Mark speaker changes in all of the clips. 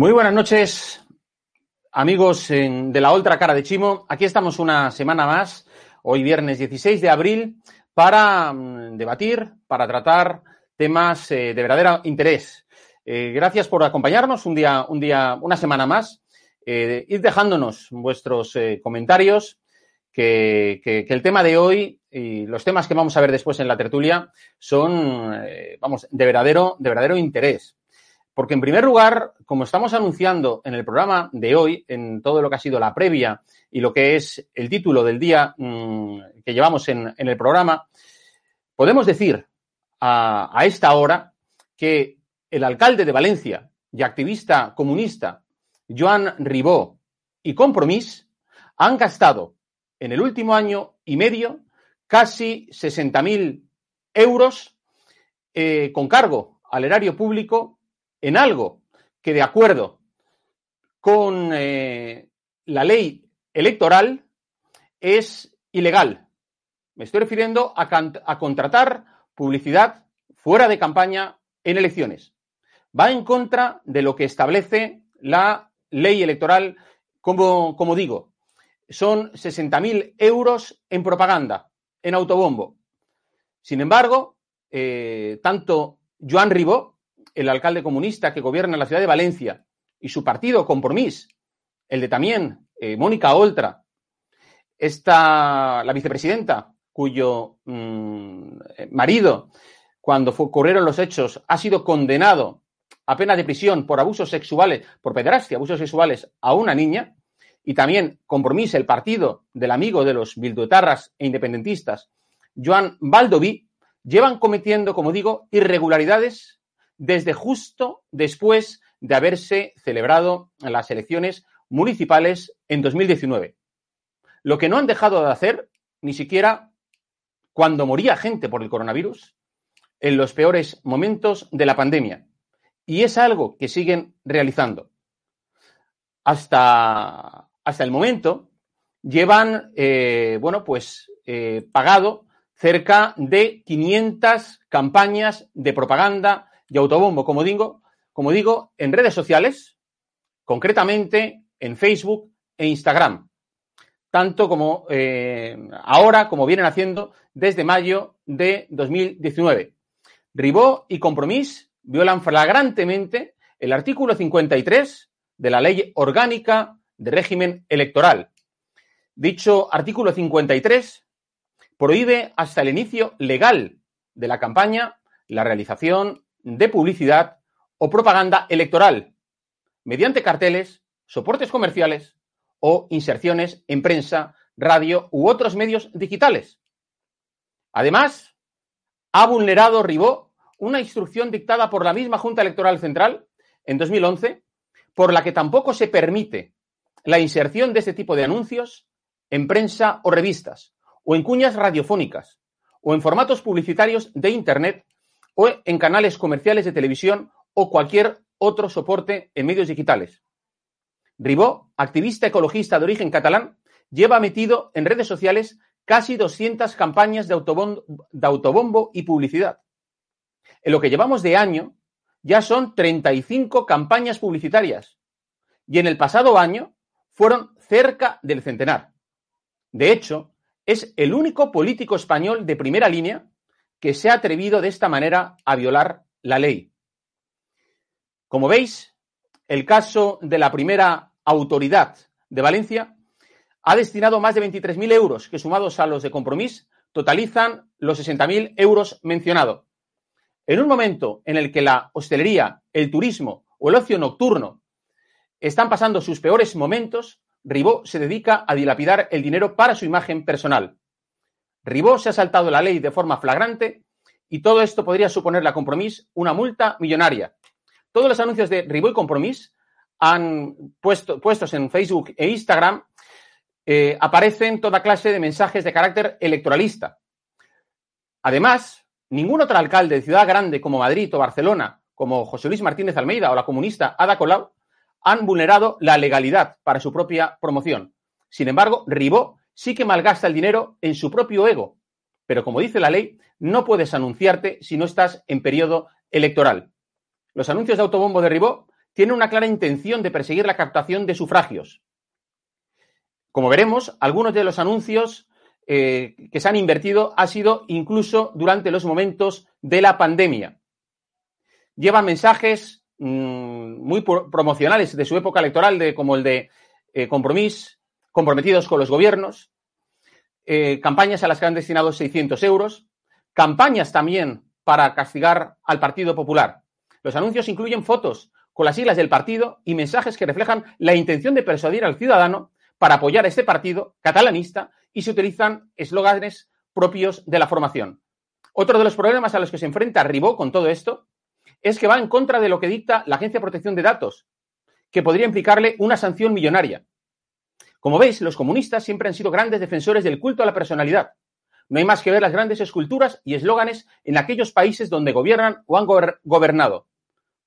Speaker 1: Muy buenas noches, amigos de la otra cara de Chimo. Aquí estamos una semana más, hoy viernes 16 de abril, para mm, debatir, para tratar temas eh, de verdadero interés. Eh, gracias por acompañarnos un día, un día, una semana más. Eh, id dejándonos vuestros comentarios, que, que, el tema de hoy y los temas que vamos a ver después en la tertulia son, vamos, de verdadero, de verdadero interés. Porque, en primer lugar, como estamos anunciando en el programa de hoy, en todo lo que ha sido la previa y lo que es el título del día mmm, que llevamos en, el programa, podemos decir a, a, esta hora que el alcalde de Valencia y activista comunista, Joan Ribó y Compromís, han gastado en el último año y medio casi 60.000 euros eh, con cargo al erario público en algo que de acuerdo con eh, la ley electoral es ilegal. Me estoy refiriendo a, contratar publicidad fuera de campaña en elecciones. Va en contra de lo que establece la ley electoral, como, como digo. Son 60.000 euros en propaganda, en autobombo. Sin embargo, eh, tanto Joan Ribó, el alcalde comunista que gobierna la ciudad de Valencia y su partido Compromís, el de también eh, Mónica Oltra, esta, la vicepresidenta, cuyo mmm, marido, cuando ocurrieron los hechos, ha sido condenado a pena de prisión por abusos sexuales, por pederastia, abusos sexuales a una niña, y también Compromís, el partido del amigo de los bilduetarras e independentistas, Joan Baldoví, llevan cometiendo, como digo, irregularidades desde justo después de haberse celebrado las elecciones municipales en 2019. Lo que no han dejado de hacer, ni siquiera cuando moría gente por el coronavirus, en los peores momentos de la pandemia. Y es algo que siguen realizando. Hasta, hasta el momento llevan, eh, bueno, pues eh, pagado cerca de 500 campañas de propaganda y autobombo, como digo, como digo, en redes sociales, concretamente en Facebook e Instagram, tanto como eh, ahora como vienen haciendo desde mayo de 2019. Ribó y Compromís violan flagrantemente el artículo 53 de la Ley Orgánica de Régimen Electoral. Dicho artículo 53 prohíbe hasta el inicio legal de la campaña la realización de publicidad o propaganda electoral mediante carteles, soportes comerciales o inserciones en prensa, radio u otros medios digitales. Además, ha vulnerado Ribó una instrucción dictada por la misma Junta Electoral Central en 2011, por la que tampoco se permite la inserción de este tipo de anuncios en prensa o revistas, o en cuñas radiofónicas, o en formatos publicitarios de Internet, o en canales comerciales de televisión o cualquier otro soporte en medios digitales. Ribó, activista ecologista de origen catalán, lleva metido en redes sociales casi 200 campañas de autobombo, de autobombo, y publicidad. En lo que llevamos de año, ya son 35 campañas publicitarias y en el pasado año fueron cerca del centenar. De hecho, es el único político español de primera línea que se ha atrevido de esta manera a violar la ley. Como veis, el caso de la primera autoridad de Valencia ha destinado más de 23.000 euros, que sumados a los de compromiso totalizan los 60.000 euros mencionados. En un momento en el que la hostelería, el turismo o el ocio nocturno están pasando sus peores momentos, Ribó se dedica a dilapidar el dinero para su imagen personal. Ribó se ha saltado la ley de forma flagrante y todo esto podría suponer a Compromís una multa millonaria. Todos los anuncios de Ribó y Compromís han puesto, puestos en Facebook e Instagram eh, aparecen toda clase de mensajes de carácter electoralista. Además, ningún otro alcalde de ciudad grande como Madrid o Barcelona, como José Luis Martínez Almeida o la comunista Ada Colau, han vulnerado la legalidad para su propia promoción. Sin embargo, Ribó sí que malgasta el dinero en su propio ego. Pero como dice la ley, no puedes anunciarte si no estás en periodo electoral. Los anuncios de autobombo de Ribó tienen una clara intención de perseguir la captación de sufragios. Como veremos, algunos de los anuncios eh, que se han invertido ha sido incluso durante los momentos de la pandemia. Llevan mensajes mmm, muy promocionales de su época electoral, de, como el de eh, comprometidos con los gobiernos, eh, campañas a las que han destinado 600 euros, campañas también para castigar al Partido Popular. Los anuncios incluyen fotos con las siglas del partido y mensajes que reflejan la intención de persuadir al ciudadano para apoyar a este partido catalanista y se utilizan eslóganes propios de la formación. Otro de los problemas a los que se enfrenta Ribó con todo esto es que va en contra de lo que dicta la Agencia de Protección de Datos, que podría implicarle una sanción millonaria. Como veis, los comunistas siempre han sido grandes defensores del culto a la personalidad. No hay más que ver las grandes esculturas y eslóganes en aquellos países donde gobiernan o han gobernado.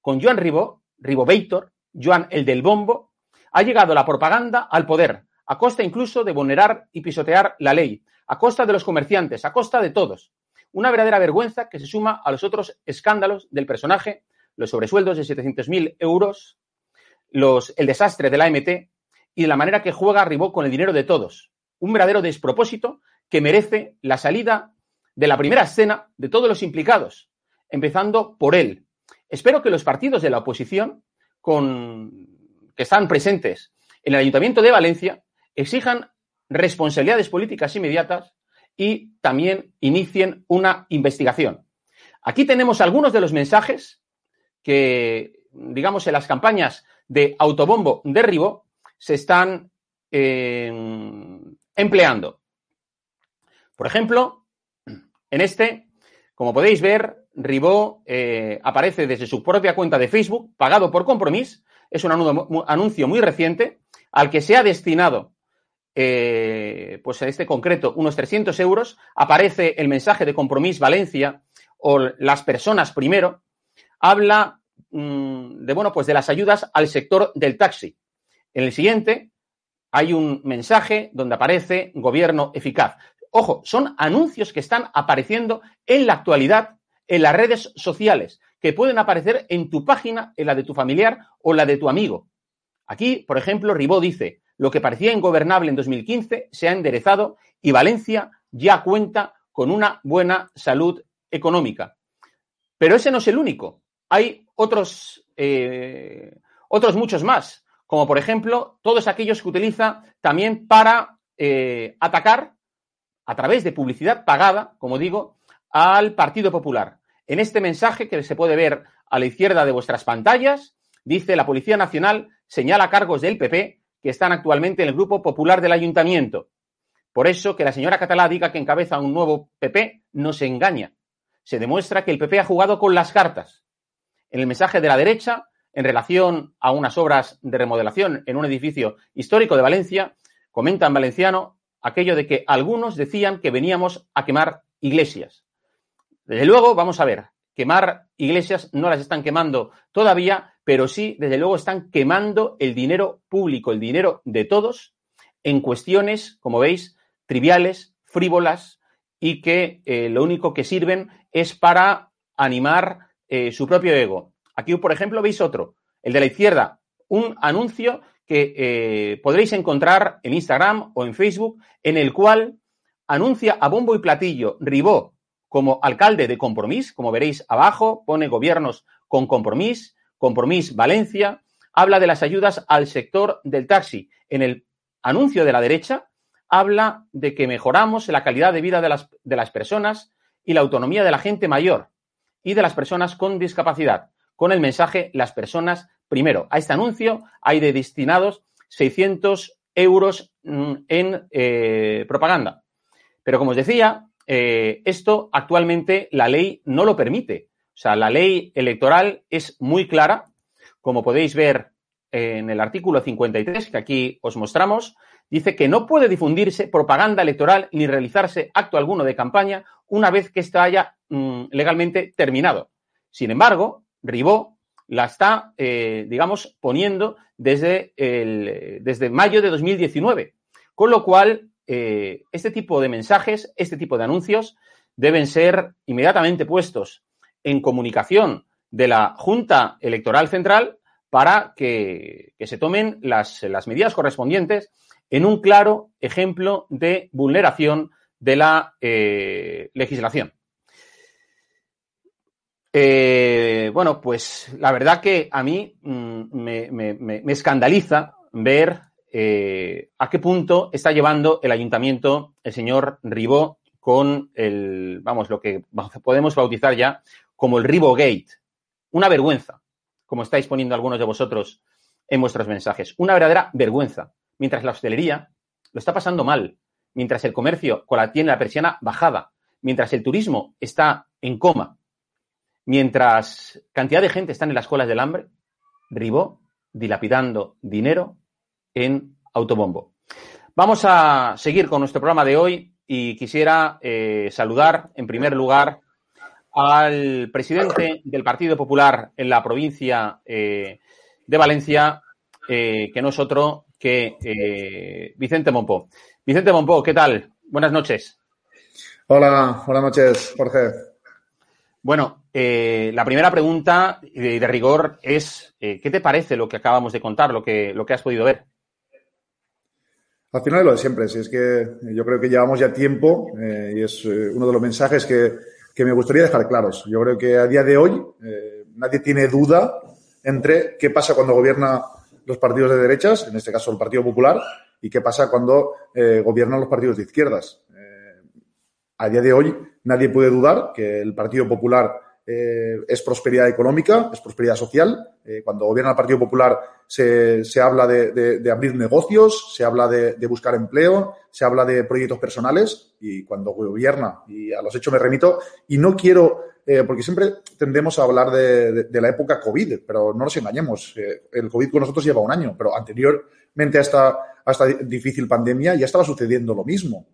Speaker 1: Con Joan Ribó, Ribovator, Joan el del Bombo, ha llegado la propaganda al poder, a costa incluso de vulnerar y pisotear la ley, a costa de los comerciantes, a costa de todos. Una verdadera vergüenza que se suma a los otros escándalos del personaje, los sobresueldos de 700.000 euros, los, el desastre de la AMT y de la manera que juega Ribó con el dinero de todos. Un verdadero despropósito que merece la salida de la primera escena de todos los implicados, empezando por él. Espero que los partidos de la oposición con, que están presentes en el Ayuntamiento de Valencia exijan responsabilidades políticas inmediatas y también inicien una investigación. Aquí tenemos algunos de los mensajes que, digamos, en las campañas de autobombo de Ribó se están eh, empleando. Por ejemplo, en este, como podéis ver, Ribó eh, aparece desde su propia cuenta de Facebook, pagado por Compromís. Es un anuncio muy reciente al que se ha destinado, eh, pues en este concreto, unos 300 euros. Aparece el mensaje de Compromís Valencia o las personas primero. Habla mm, de, bueno, pues de las ayudas al sector del taxi. En el siguiente hay un mensaje donde aparece gobierno eficaz. Ojo, son anuncios que están apareciendo en la actualidad en las redes sociales, que pueden aparecer en tu página, en la de tu familiar o la de tu amigo. Aquí, por ejemplo, Ribó dice, lo que parecía ingobernable en 2015 se ha enderezado y Valencia ya cuenta con una buena salud económica. Pero ese no es el único. Hay otros, eh, otros muchos más, como por ejemplo todos aquellos que utiliza también para eh, atacar a través de publicidad pagada, como digo, al Partido Popular. En este mensaje que se puede ver a la izquierda de vuestras pantallas, dice la Policía Nacional señala cargos del PP que están actualmente en el Grupo Popular del Ayuntamiento. Por eso que la señora Catalá diga que encabeza un nuevo PP no se engaña. Se demuestra que el PP ha jugado con las cartas. En el mensaje de la derecha, en relación a unas obras de remodelación en un edificio histórico de Valencia, comenta en valenciano aquello de que algunos decían que veníamos a quemar iglesias. Desde luego, vamos a ver, quemar iglesias no las están quemando todavía, pero sí, desde luego, están quemando el dinero público, el dinero de todos, en cuestiones, como veis, triviales, frívolas y que eh, lo único que sirven es para animar eh, su propio ego. Aquí, por ejemplo, veis otro, el de la izquierda, un anuncio que eh, podréis encontrar en Instagram o en Facebook, en el cual anuncia a bombo y platillo Ribó como alcalde de Compromís, como veréis abajo, pone gobiernos con Compromís, Compromís Valencia, habla de las ayudas al sector del taxi. En el anuncio de la derecha habla de que mejoramos la calidad de vida de las, de las personas y la autonomía de la gente mayor y de las personas con discapacidad, con el mensaje las personas primero. A este anuncio hay de destinados 600 euros mm, en eh, propaganda. Pero como os decía, eh, esto actualmente la ley no lo permite. O sea, la ley electoral es muy clara, como podéis ver en el artículo 53 que aquí os mostramos, dice que no puede difundirse propaganda electoral ni realizarse acto alguno de campaña una vez que ésta haya mm, legalmente terminado. Sin embargo, Ribó la está, eh, digamos, poniendo desde, desde mayo de 2019, con lo cual eh, este tipo de mensajes, este tipo de anuncios deben ser inmediatamente puestos en comunicación de la Junta Electoral Central para que, se tomen las, medidas correspondientes en un claro ejemplo de vulneración de la eh, legislación. Eh, bueno, pues la verdad que a mí mm, me escandaliza ver eh, a qué punto está llevando el ayuntamiento el señor Ribó con el, vamos, lo que podemos bautizar ya como el Ribó Gate. Una vergüenza, como estáis poniendo algunos de vosotros en vuestros mensajes. Una verdadera vergüenza. Mientras la hostelería lo está pasando mal, mientras el comercio con la tiene la persiana bajada, mientras el turismo está en coma, mientras cantidad de gente está en las colas del hambre, Ribó dilapidando dinero en Autobombo. Vamos a seguir con nuestro programa de hoy y quisiera eh, saludar en primer lugar al presidente del Partido Popular en la provincia eh, de Valencia, eh, que no es otro que Vicente Monpó. Vicente Monpó, ¿qué tal? Buenas noches.
Speaker 2: Hola, buenas noches, Jorge.
Speaker 1: Bueno, la primera pregunta de, de rigor es, ¿qué te parece lo que acabamos de contar, lo que, lo que has podido ver?
Speaker 2: Al final lo de siempre, si es que yo creo que llevamos ya tiempo eh, y es eh, uno de los mensajes que, me gustaría dejar claros. Yo creo que a día de hoy eh, nadie tiene duda entre qué pasa cuando gobierna los partidos de derechas, en este caso el Partido Popular, y qué pasa cuando gobiernan los partidos de izquierdas. a día de hoy nadie puede dudar que el Partido Popular eh, es prosperidad económica, es prosperidad social. Eh, cuando gobierna el Partido Popular se, se habla de, de, abrir negocios, se habla de, de, buscar empleo, se habla de proyectos personales y cuando gobierna, y a los hechos me remito, y no quiero eh, porque siempre tendemos a hablar de, la época COVID, pero no nos engañemos. El COVID con nosotros lleva un año, pero anteriormente a esta, a esta difícil pandemia ya estaba sucediendo lo mismo.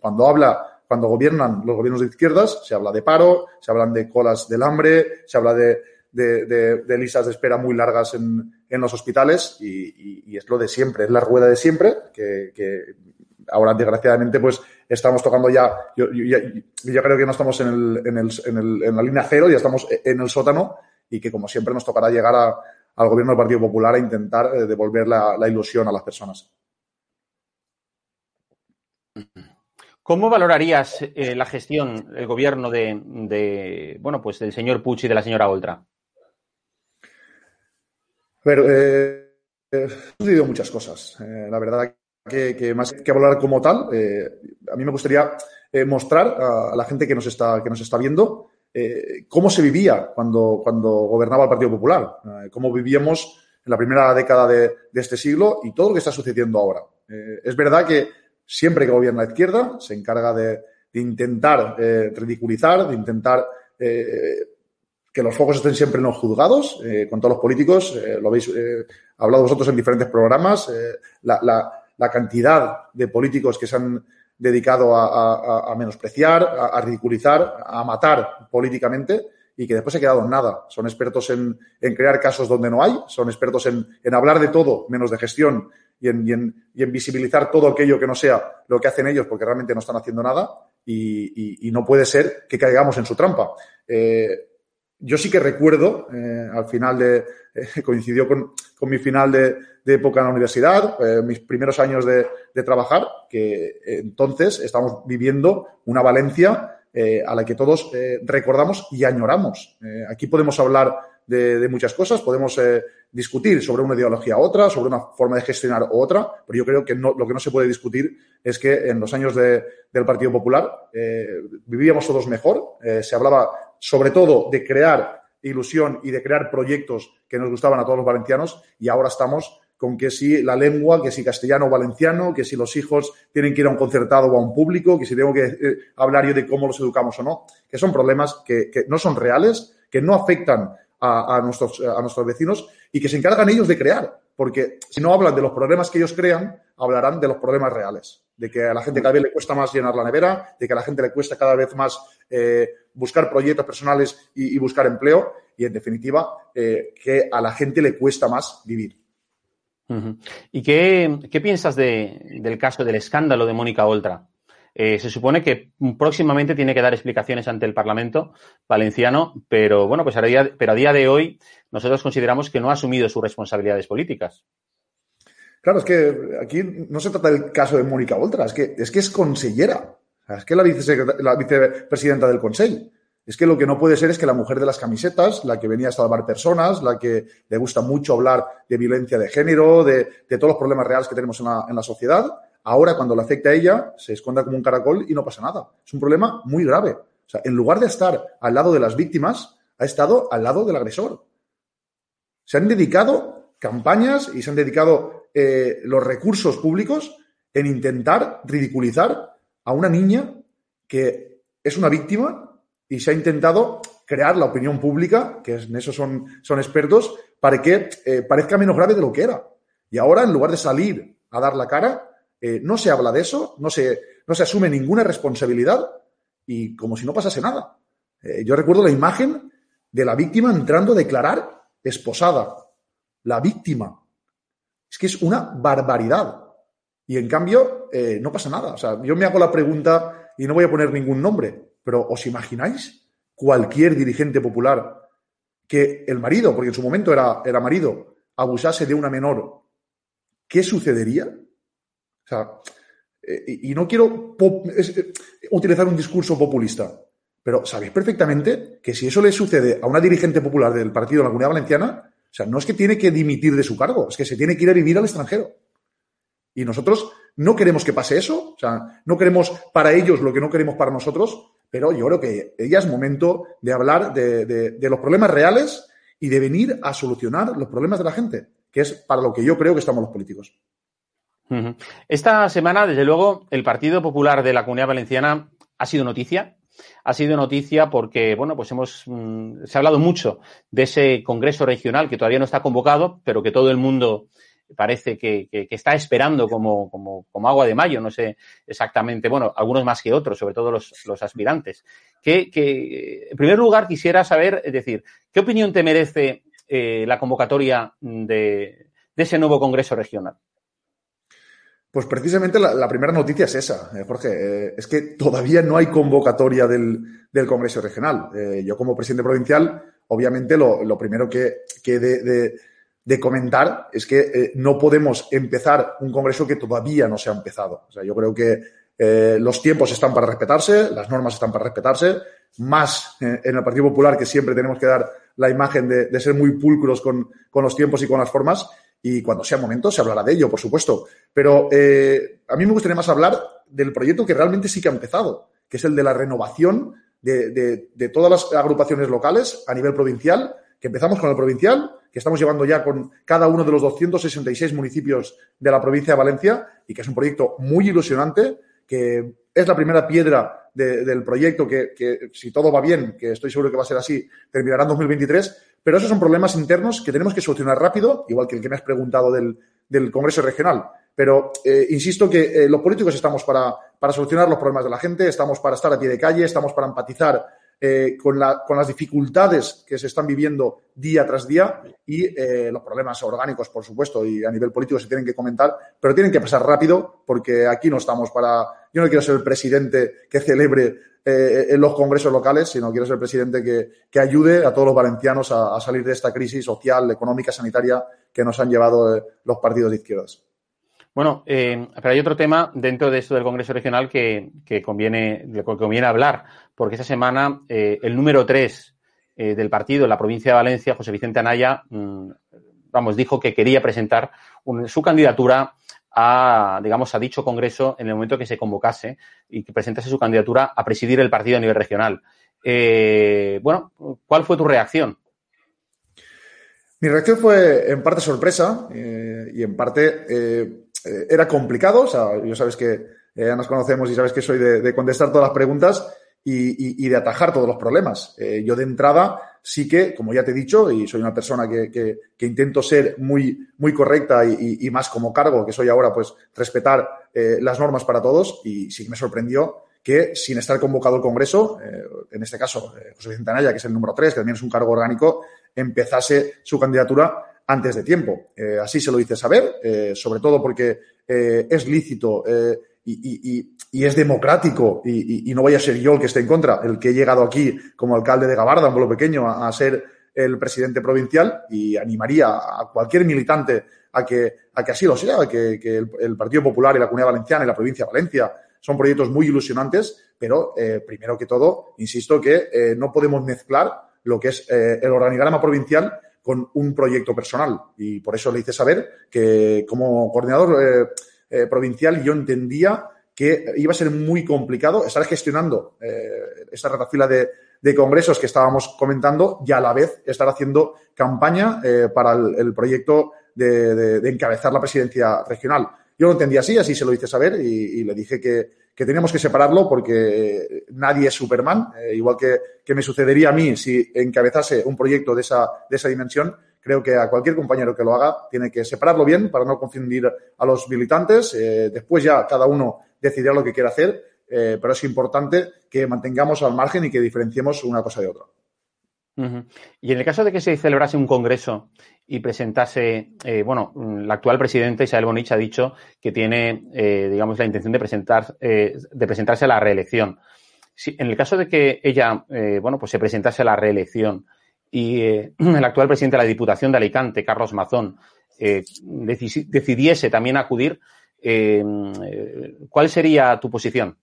Speaker 2: Cuando habla, cuando gobiernan los gobiernos de izquierdas, se habla de paro, se hablan de colas del hambre, se habla de, de, listas de espera muy largas en, en los hospitales y, es lo de siempre, es la rueda de siempre que, ahora desgraciadamente pues estamos tocando ya, yo, creo que no estamos en, el, en, el, en, el, en, la línea cero, ya estamos en el sótano y que como siempre nos tocará llegar al gobierno del Partido Popular a intentar eh, devolver la, ilusión a las personas.
Speaker 1: ¿Cómo valorarías eh, la gestión, el gobierno de, bueno, pues del señor Puig y de la señora Oltra?
Speaker 2: Pero eh, eh, sucedido muchas cosas. Eh, la verdad que, más que hablar como tal, a mí me gustaría mostrar a, la gente que nos está, que nos está viendo cómo se vivía cuando, cuando gobernaba el Partido Popular, cómo vivíamos en la primera década de, este siglo y todo lo que está sucediendo ahora. es verdad que siempre que gobierna la izquierda se encarga de, intentar ridiculizar, de intentar que los focos estén siempre en los juzgados, con todos los políticos, lo habéis hablado vosotros en diferentes programas, la, la cantidad de políticos que se han dedicado a, menospreciar, a, ridiculizar, a matar políticamente y que después se ha quedado en nada. Son expertos en, crear casos donde no hay, son expertos en, hablar de todo menos de gestión y en, visibilizar todo aquello que no sea lo que hacen ellos porque realmente no están haciendo nada y, no puede ser que caigamos en su trampa. Eh, yo sí que recuerdo, eh, al final de, eh, coincidió con, mi final de, época en la universidad, mis primeros años de, trabajar, que entonces estamos viviendo una Valencia a la que todos recordamos y añoramos. aquí podemos hablar de, muchas cosas, podemos discutir sobre una ideología u otra, sobre una forma de gestionar u otra, pero yo creo que no, lo que no se puede discutir es que en los años del Partido Popular vivíamos todos mejor, se hablaba sobre todo de crear ilusión y de crear proyectos que nos gustaban a todos los valencianos y ahora estamos con que si la lengua, que si castellano o valenciano, que si los hijos tienen que ir a un concertado o a un público, que si tengo que eh, hablar yo de cómo los educamos o no, que son problemas que, no son reales, que no afectan a, nuestros, a nuestros vecinos y que se encargan ellos de crear. Porque si no hablan de los problemas que ellos crean, hablarán de los problemas reales. De que a la gente cada vez le cuesta más llenar la nevera, de que a la gente le cuesta cada vez más eh, buscar proyectos personales y, buscar empleo y, en definitiva, eh, que a la gente le cuesta más vivir.
Speaker 1: ¿Y qué, piensas del caso del escándalo de Mónica Oltra? Eh, se supone que próximamente tiene que dar explicaciones ante el Parlamento valenciano, pero bueno, pues a día, pero a día de hoy nosotros consideramos que no ha asumido sus responsabilidades políticas.
Speaker 2: Claro, es que aquí no se trata del caso de Mónica Oltra, es que es, que es consellera. Es que la, la vicepresidenta del Consejo. Es que lo que no puede ser es que la mujer de las camisetas, la que venía a salvar personas, la que le gusta mucho hablar de violencia de género, de, todos los problemas reales que tenemos en la, sociedad, ahora cuando le afecta a ella, se esconda como un caracol y no pasa nada. Es un problema muy grave. O sea, en lugar de estar al lado de las víctimas, ha estado al lado del agresor. Se han dedicado campañas y se han dedicado eh, los recursos públicos en intentar ridiculizar a una niña que es una víctima y se ha intentado crear la opinión pública, que en eso son, son expertos, para que eh, parezca menos grave de lo que era. Y ahora, en lugar de salir a dar la cara, eh, no se habla de eso, no se, no se asume ninguna responsabilidad y como si no pasase nada. Eh, yo recuerdo la imagen de la víctima entrando a declarar esposada. La víctima. Es que es una barbaridad. Y en cambio, eh, no pasa nada. O sea, yo me hago la pregunta y no voy a poner ningún nombre, pero ¿os imagináis cualquier dirigente popular que el marido, porque en su momento era, era marido, abusase de una menor? ¿Qué sucedería? O sea, eh, y, no quiero eh, utilizar un discurso populista, pero sabéis perfectamente que si eso le sucede a una dirigente popular del partido de la Comunidad Valenciana, o sea, no es que tiene que dimitir de su cargo, es que se tiene que ir a vivir al extranjero. Y nosotros no queremos que pase eso, o sea, no queremos para ellos lo que no queremos para nosotros, pero yo creo que ya es momento de hablar de, los problemas reales y de venir a solucionar los problemas de la gente, que es para lo que yo creo que estamos los políticos.
Speaker 1: Esta semana, desde luego, el Partido Popular de la Comunidad Valenciana ha sido noticia ha sido noticia porque, bueno, pues hemos, mm, se ha hablado mucho de ese Congreso Regional que todavía no está convocado, pero que todo el mundo parece que, está esperando como, como, como, agua de mayo, no sé exactamente, bueno, algunos más que otros, sobre todo los, aspirantes. Que, que, en primer lugar, quisiera saber, es decir, ¿qué opinión te merece eh, la convocatoria de, de ese nuevo Congreso Regional?
Speaker 2: Pues precisamente la, primera noticia es esa, eh, Jorge. Eh, es que todavía no hay convocatoria del, del Congreso Regional. Eh, yo como presidente provincial, obviamente lo, lo primero que, que de, de, de, comentar es que eh, no podemos empezar un Congreso que todavía no se ha empezado. O sea, yo creo que los tiempos están para respetarse, las normas están para respetarse, más en el Partido Popular que siempre tenemos que dar la imagen de, de ser muy pulcros con, con los tiempos y con las formas y cuando sea momento se hablará de ello, por supuesto. Pero eh, a mí me gustaría más hablar del proyecto que realmente sí que ha empezado, que es el de la renovación de, todas las agrupaciones locales a nivel provincial, que empezamos con el provincial, que estamos llevando ya con cada uno de los 266 municipios de la provincia de Valencia y que es un proyecto muy ilusionante, que es la primera piedra de, del proyecto que, que, si todo va bien, que estoy seguro que va a ser así, terminará en 2023, pero esos son problemas internos que tenemos que solucionar rápido, igual que el que me has preguntado del, Congreso Regional. Pero eh, insisto que eh, los políticos estamos para, solucionar los problemas de la gente, estamos para estar a pie de calle, estamos para empatizar eh, con, la, con, las dificultades que se están viviendo día tras día y los problemas orgánicos, por supuesto, y a nivel político se tienen que comentar, pero tienen que pasar rápido porque aquí no estamos para... Yo no quiero ser el presidente que celebre eh, en los congresos locales, sino quiero ser presidente que, que ayude a todos los valencianos a, salir de esta crisis social, económica, sanitaria que nos han llevado eh, los partidos de izquierdas.
Speaker 1: Bueno, eh, pero hay otro tema dentro de esto del Congreso Regional que, que conviene, que conviene hablar, porque esta semana el número tres eh, del partido en la provincia de Valencia, José Vicente Anaya, mmm, vamos, dijo que quería presentar su candidatura a, digamos, a dicho congreso en el momento que se convocase y que presentase su candidatura a presidir el partido a nivel regional. Eh, bueno, ¿cuál fue tu reacción?
Speaker 2: Mi reacción fue en parte sorpresa eh, y en parte eh, era complicado. O sea, yo sabes que ya nos conocemos y sabes que soy de, de contestar todas las preguntas y, y, de atajar todos los problemas. yo de entrada sí que, como ya te he dicho, y soy una persona que, que, que intento ser muy, muy correcta y, y, más como cargo que soy ahora, pues respetar eh, las normas para todos. Y sí que me sorprendió que sin estar convocado el Congreso, eh, en este caso eh, José Vicente que es el número 3, que también es un cargo orgánico, empezase su candidatura antes de tiempo. Eh, así se lo hice saber, eh, sobre todo porque eh, es lícito y, y, y, es democrático y, y, no vaya a ser yo el que esté en contra, el que he llegado aquí como alcalde de Gabarda, un pueblo pequeño, a, ser el presidente provincial y animaría a cualquier militante a que, a que así lo sea, que, que el, Partido Popular y la Comunidad Valenciana y la provincia de Valencia son proyectos muy ilusionantes, pero eh, primero que todo, insisto que eh, no podemos mezclar lo que es eh, el organigrama provincial con un proyecto personal. Y por eso le hice saber que como coordinador eh, provincial yo entendía que iba a ser muy complicado estar gestionando eh, esta retafila de, de, congresos que estábamos comentando y a la vez estar haciendo campaña eh, para el, proyecto de, encabezar la presidencia regional. Yo lo entendí así, así se lo hice saber y, y le dije que, que, teníamos que separarlo porque nadie es Superman, eh, igual que, que, me sucedería a mí si encabezase un proyecto de esa, de esa dimensión, creo que a cualquier compañero que lo haga tiene que separarlo bien para no confundir a los militantes. Eh, después ya cada uno decidirá lo que quiere hacer, eh, pero es importante que mantengamos al margen y que diferenciemos una cosa de otra.
Speaker 1: Y en el caso de que se celebrase un congreso y presentase, eh, bueno, la actual presidenta Isabel Bonich ha dicho que tiene, digamos, la intención de presentar, eh, de presentarse a la reelección. Si, en el caso de que ella, bueno, pues se presentase a la reelección, y eh, el actual presidente de la Diputación de Alicante, Carlos Mazón, eh, decidiese también acudir, eh, ¿cuál sería tu posición?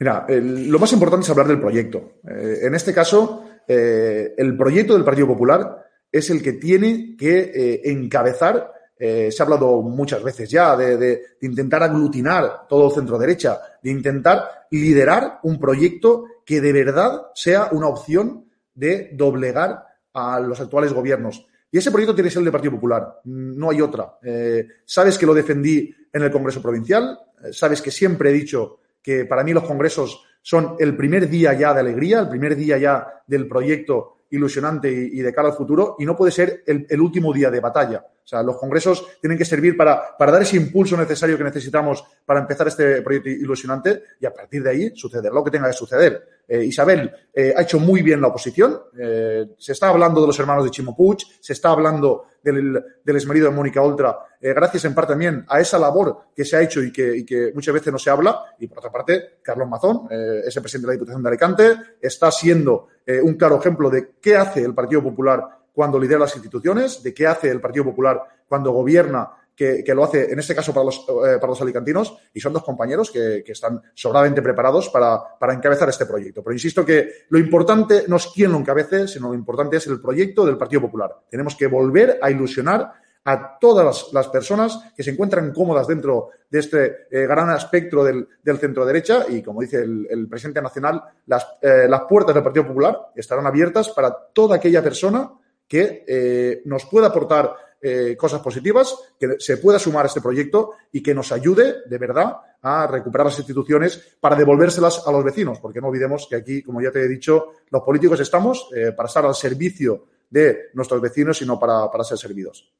Speaker 2: Mira, lo más importante es hablar del proyecto. En este caso, el proyecto del Partido Popular es el que tiene que encabezar, se ha hablado muchas veces ya, de, de, intentar aglutinar todo centro derecha, de intentar liderar un proyecto que de verdad sea una opción de doblegar a los actuales gobiernos. Y ese proyecto tiene que ser el de Partido Popular, no hay otra. Eh, sabes que lo defendí en el Congreso Provincial, sabes que siempre he dicho que para mí los congresos son el primer día ya de alegría, el primer día ya del proyecto ilusionante y, de cara al futuro, y no puede ser el último día de batalla. O sea, los congresos tienen que servir para, para dar ese impulso necesario que necesitamos para empezar este proyecto ilusionante y a partir de ahí suceder lo que tenga que suceder. Eh, Isabel eh, ha hecho muy bien la oposición. Eh, se está hablando de los hermanos de Chimo Puig, se está hablando del, del exmarido de Mónica Oltra, gracias en parte también a esa labor que se ha hecho y que, muchas veces no se habla. Y por otra parte, Carlos Mazón, ese presidente de la Diputación de Alicante, está siendo un claro ejemplo de qué hace el Partido Popular cuando lidera las instituciones, de qué hace el Partido Popular cuando gobierna, que, lo hace en este caso para los, eh, para los alicantinos, y son dos compañeros que, están sobradamente preparados para, para, encabezar este proyecto. Pero insisto que lo importante no es quién lo encabece, sino lo importante es el proyecto del Partido Popular. Tenemos que volver a ilusionar a todas las, personas que se encuentran cómodas dentro de este eh, gran espectro del, centro derecha y, como dice el, presidente nacional, las, eh, las puertas del Partido Popular estarán abiertas para toda aquella persona que eh, nos pueda aportar eh, cosas positivas, que se pueda sumar a este proyecto y que nos ayude de verdad a recuperar las instituciones para devolvérselas a los vecinos, porque no olvidemos que aquí, como ya te he dicho, los políticos estamos eh, para estar al servicio de nuestros vecinos y no para, ser servidos.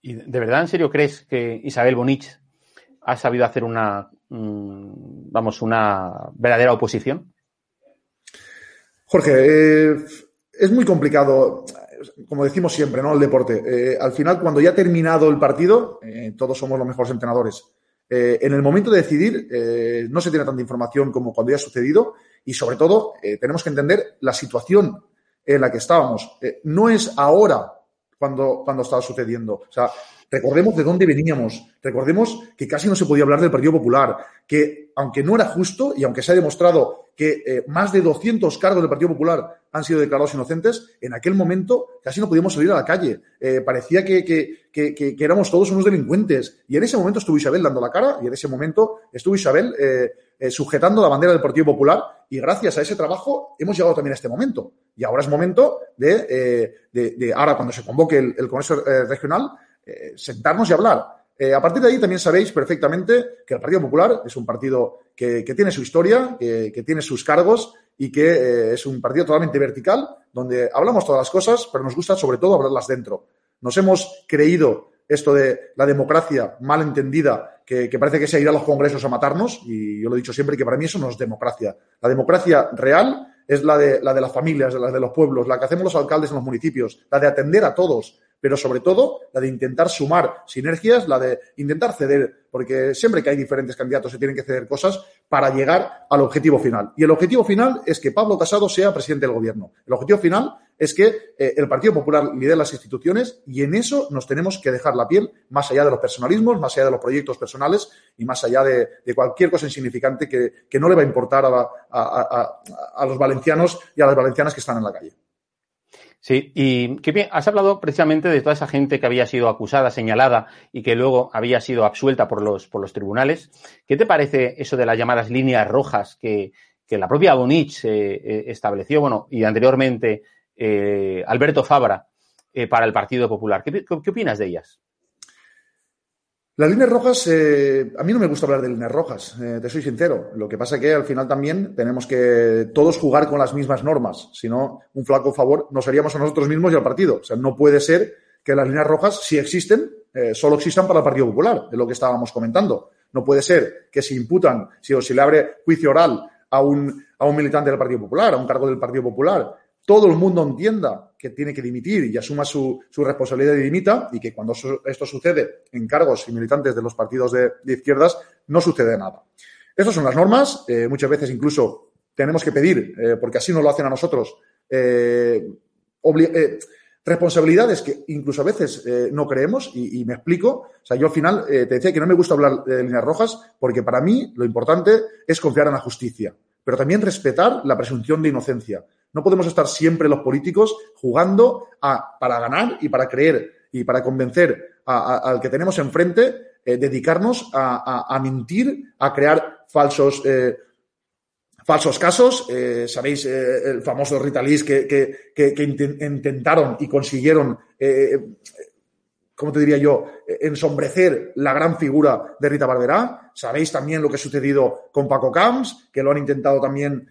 Speaker 1: ¿Y de verdad, en serio, crees que Isabel Bonich ha sabido hacer una, mm, vamos, una verdadera oposición?
Speaker 2: Jorge, es muy complicado como decimos siempre, ¿no? El deporte. Eh, al final, cuando ya ha terminado el partido, eh, todos somos los mejores entrenadores. Eh, en el momento de decidir, no se tiene tanta información como cuando ya ha sucedido y, sobre todo, tenemos que entender la situación en la que estábamos. no es ahora cuando, cuando estaba sucediendo. O sea, Recordemos de dónde veníamos. Recordemos que casi no se podía hablar del Partido Popular, que aunque no era justo y aunque se ha demostrado que eh, más de 200 cargos del Partido Popular han sido declarados inocentes, en aquel momento casi no podíamos salir a la calle. Eh, parecía que, que, éramos todos unos delincuentes. Y en ese momento estuvo Isabel dando la cara y en ese momento estuvo Isabel eh, sujetando la bandera del Partido Popular y gracias a ese trabajo hemos llegado también a este momento. Y ahora es momento de, de, ahora cuando se convoque el, el Congreso Regional, sentarnos y hablar. Eh, a partir de ahí también sabéis perfectamente que el Partido Popular es un partido que, tiene su historia, que, tiene sus cargos y que eh, es un partido totalmente vertical, donde hablamos todas las cosas, pero nos gusta sobre todo hablarlas dentro. Nos hemos creído esto de la democracia mal entendida, que, parece que se irá a los congresos a matarnos, y yo lo he dicho siempre que para mí eso no es democracia. La democracia real es la de, la de las familias, la de los pueblos, la que hacemos los alcaldes en los municipios, la de atender a todos, pero sobre todo la de intentar sumar sinergias, la de intentar ceder, porque siempre que hay diferentes candidatos se tienen que ceder cosas para llegar al objetivo final. Y el objetivo final es que Pablo Casado sea presidente del gobierno. El objetivo final es que eh, el Partido Popular lidere las instituciones y en eso nos tenemos que dejar la piel, más allá de los personalismos, más allá de los proyectos personales y más allá de, cualquier cosa insignificante que, no le va a importar a los valencianos y a las valencianas que están en la calle.
Speaker 1: Sí, y qué bien, has hablado precisamente de toda esa gente que había sido acusada, señalada y que luego había sido absuelta por los, por los tribunales. ¿Qué te parece eso de las llamadas líneas rojas que, la propia Bonich eh, eh, estableció, bueno, y anteriormente eh, Alberto Fabra para el Partido Popular? ¿Qué, qué opinas de ellas?
Speaker 2: Las líneas rojas, eh, a mí no me gusta hablar de líneas rojas, eh, te soy sincero. Lo que pasa es que al final también tenemos que todos jugar con las mismas normas. Si no, un flaco favor nos haríamos a nosotros mismos y al partido. O sea, no puede ser que las líneas rojas, si existen, eh, solo existan para el Partido Popular, de lo que estábamos comentando. No puede ser que se imputan, si o se le abre juicio oral a un, a un militante del Partido Popular, a un cargo del Partido Popular, todo el mundo entienda que tiene que dimitir y asuma su, responsabilidad y dimita, y que cuando esto sucede en cargos y militantes de los partidos de, izquierdas, no sucede nada. Estas son las normas, eh, muchas veces incluso tenemos que pedir, eh, porque así nos lo hacen a nosotros, eh, responsabilidades que incluso a veces no creemos, y, y, me explico. O sea, yo al final te decía que no me gusta hablar de líneas rojas, porque para mí lo importante es confiar en la justicia, pero también respetar la presunción de inocencia. No podemos estar siempre los políticos jugando para ganar y para creer y para convencer al que tenemos enfrente, eh, dedicarnos a, mentir, a crear falsos, eh, falsos casos. Eh, Sabéis el famoso Ritalis que, que, intentaron y consiguieron ¿cómo te diría yo?, ensombrecer la gran figura de Rita Barberá. Sabéis también lo que ha sucedido con Paco Camps, que lo han intentado también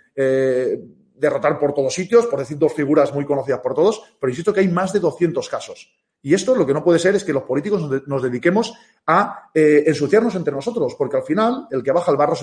Speaker 2: derrotar por todos sitios, por decir dos figuras muy conocidas por todos, pero insisto que hay más de 200 casos. Y esto lo que no puede ser es que los políticos nos, dediquemos a eh, ensuciarnos entre nosotros, porque al final el que baja el barro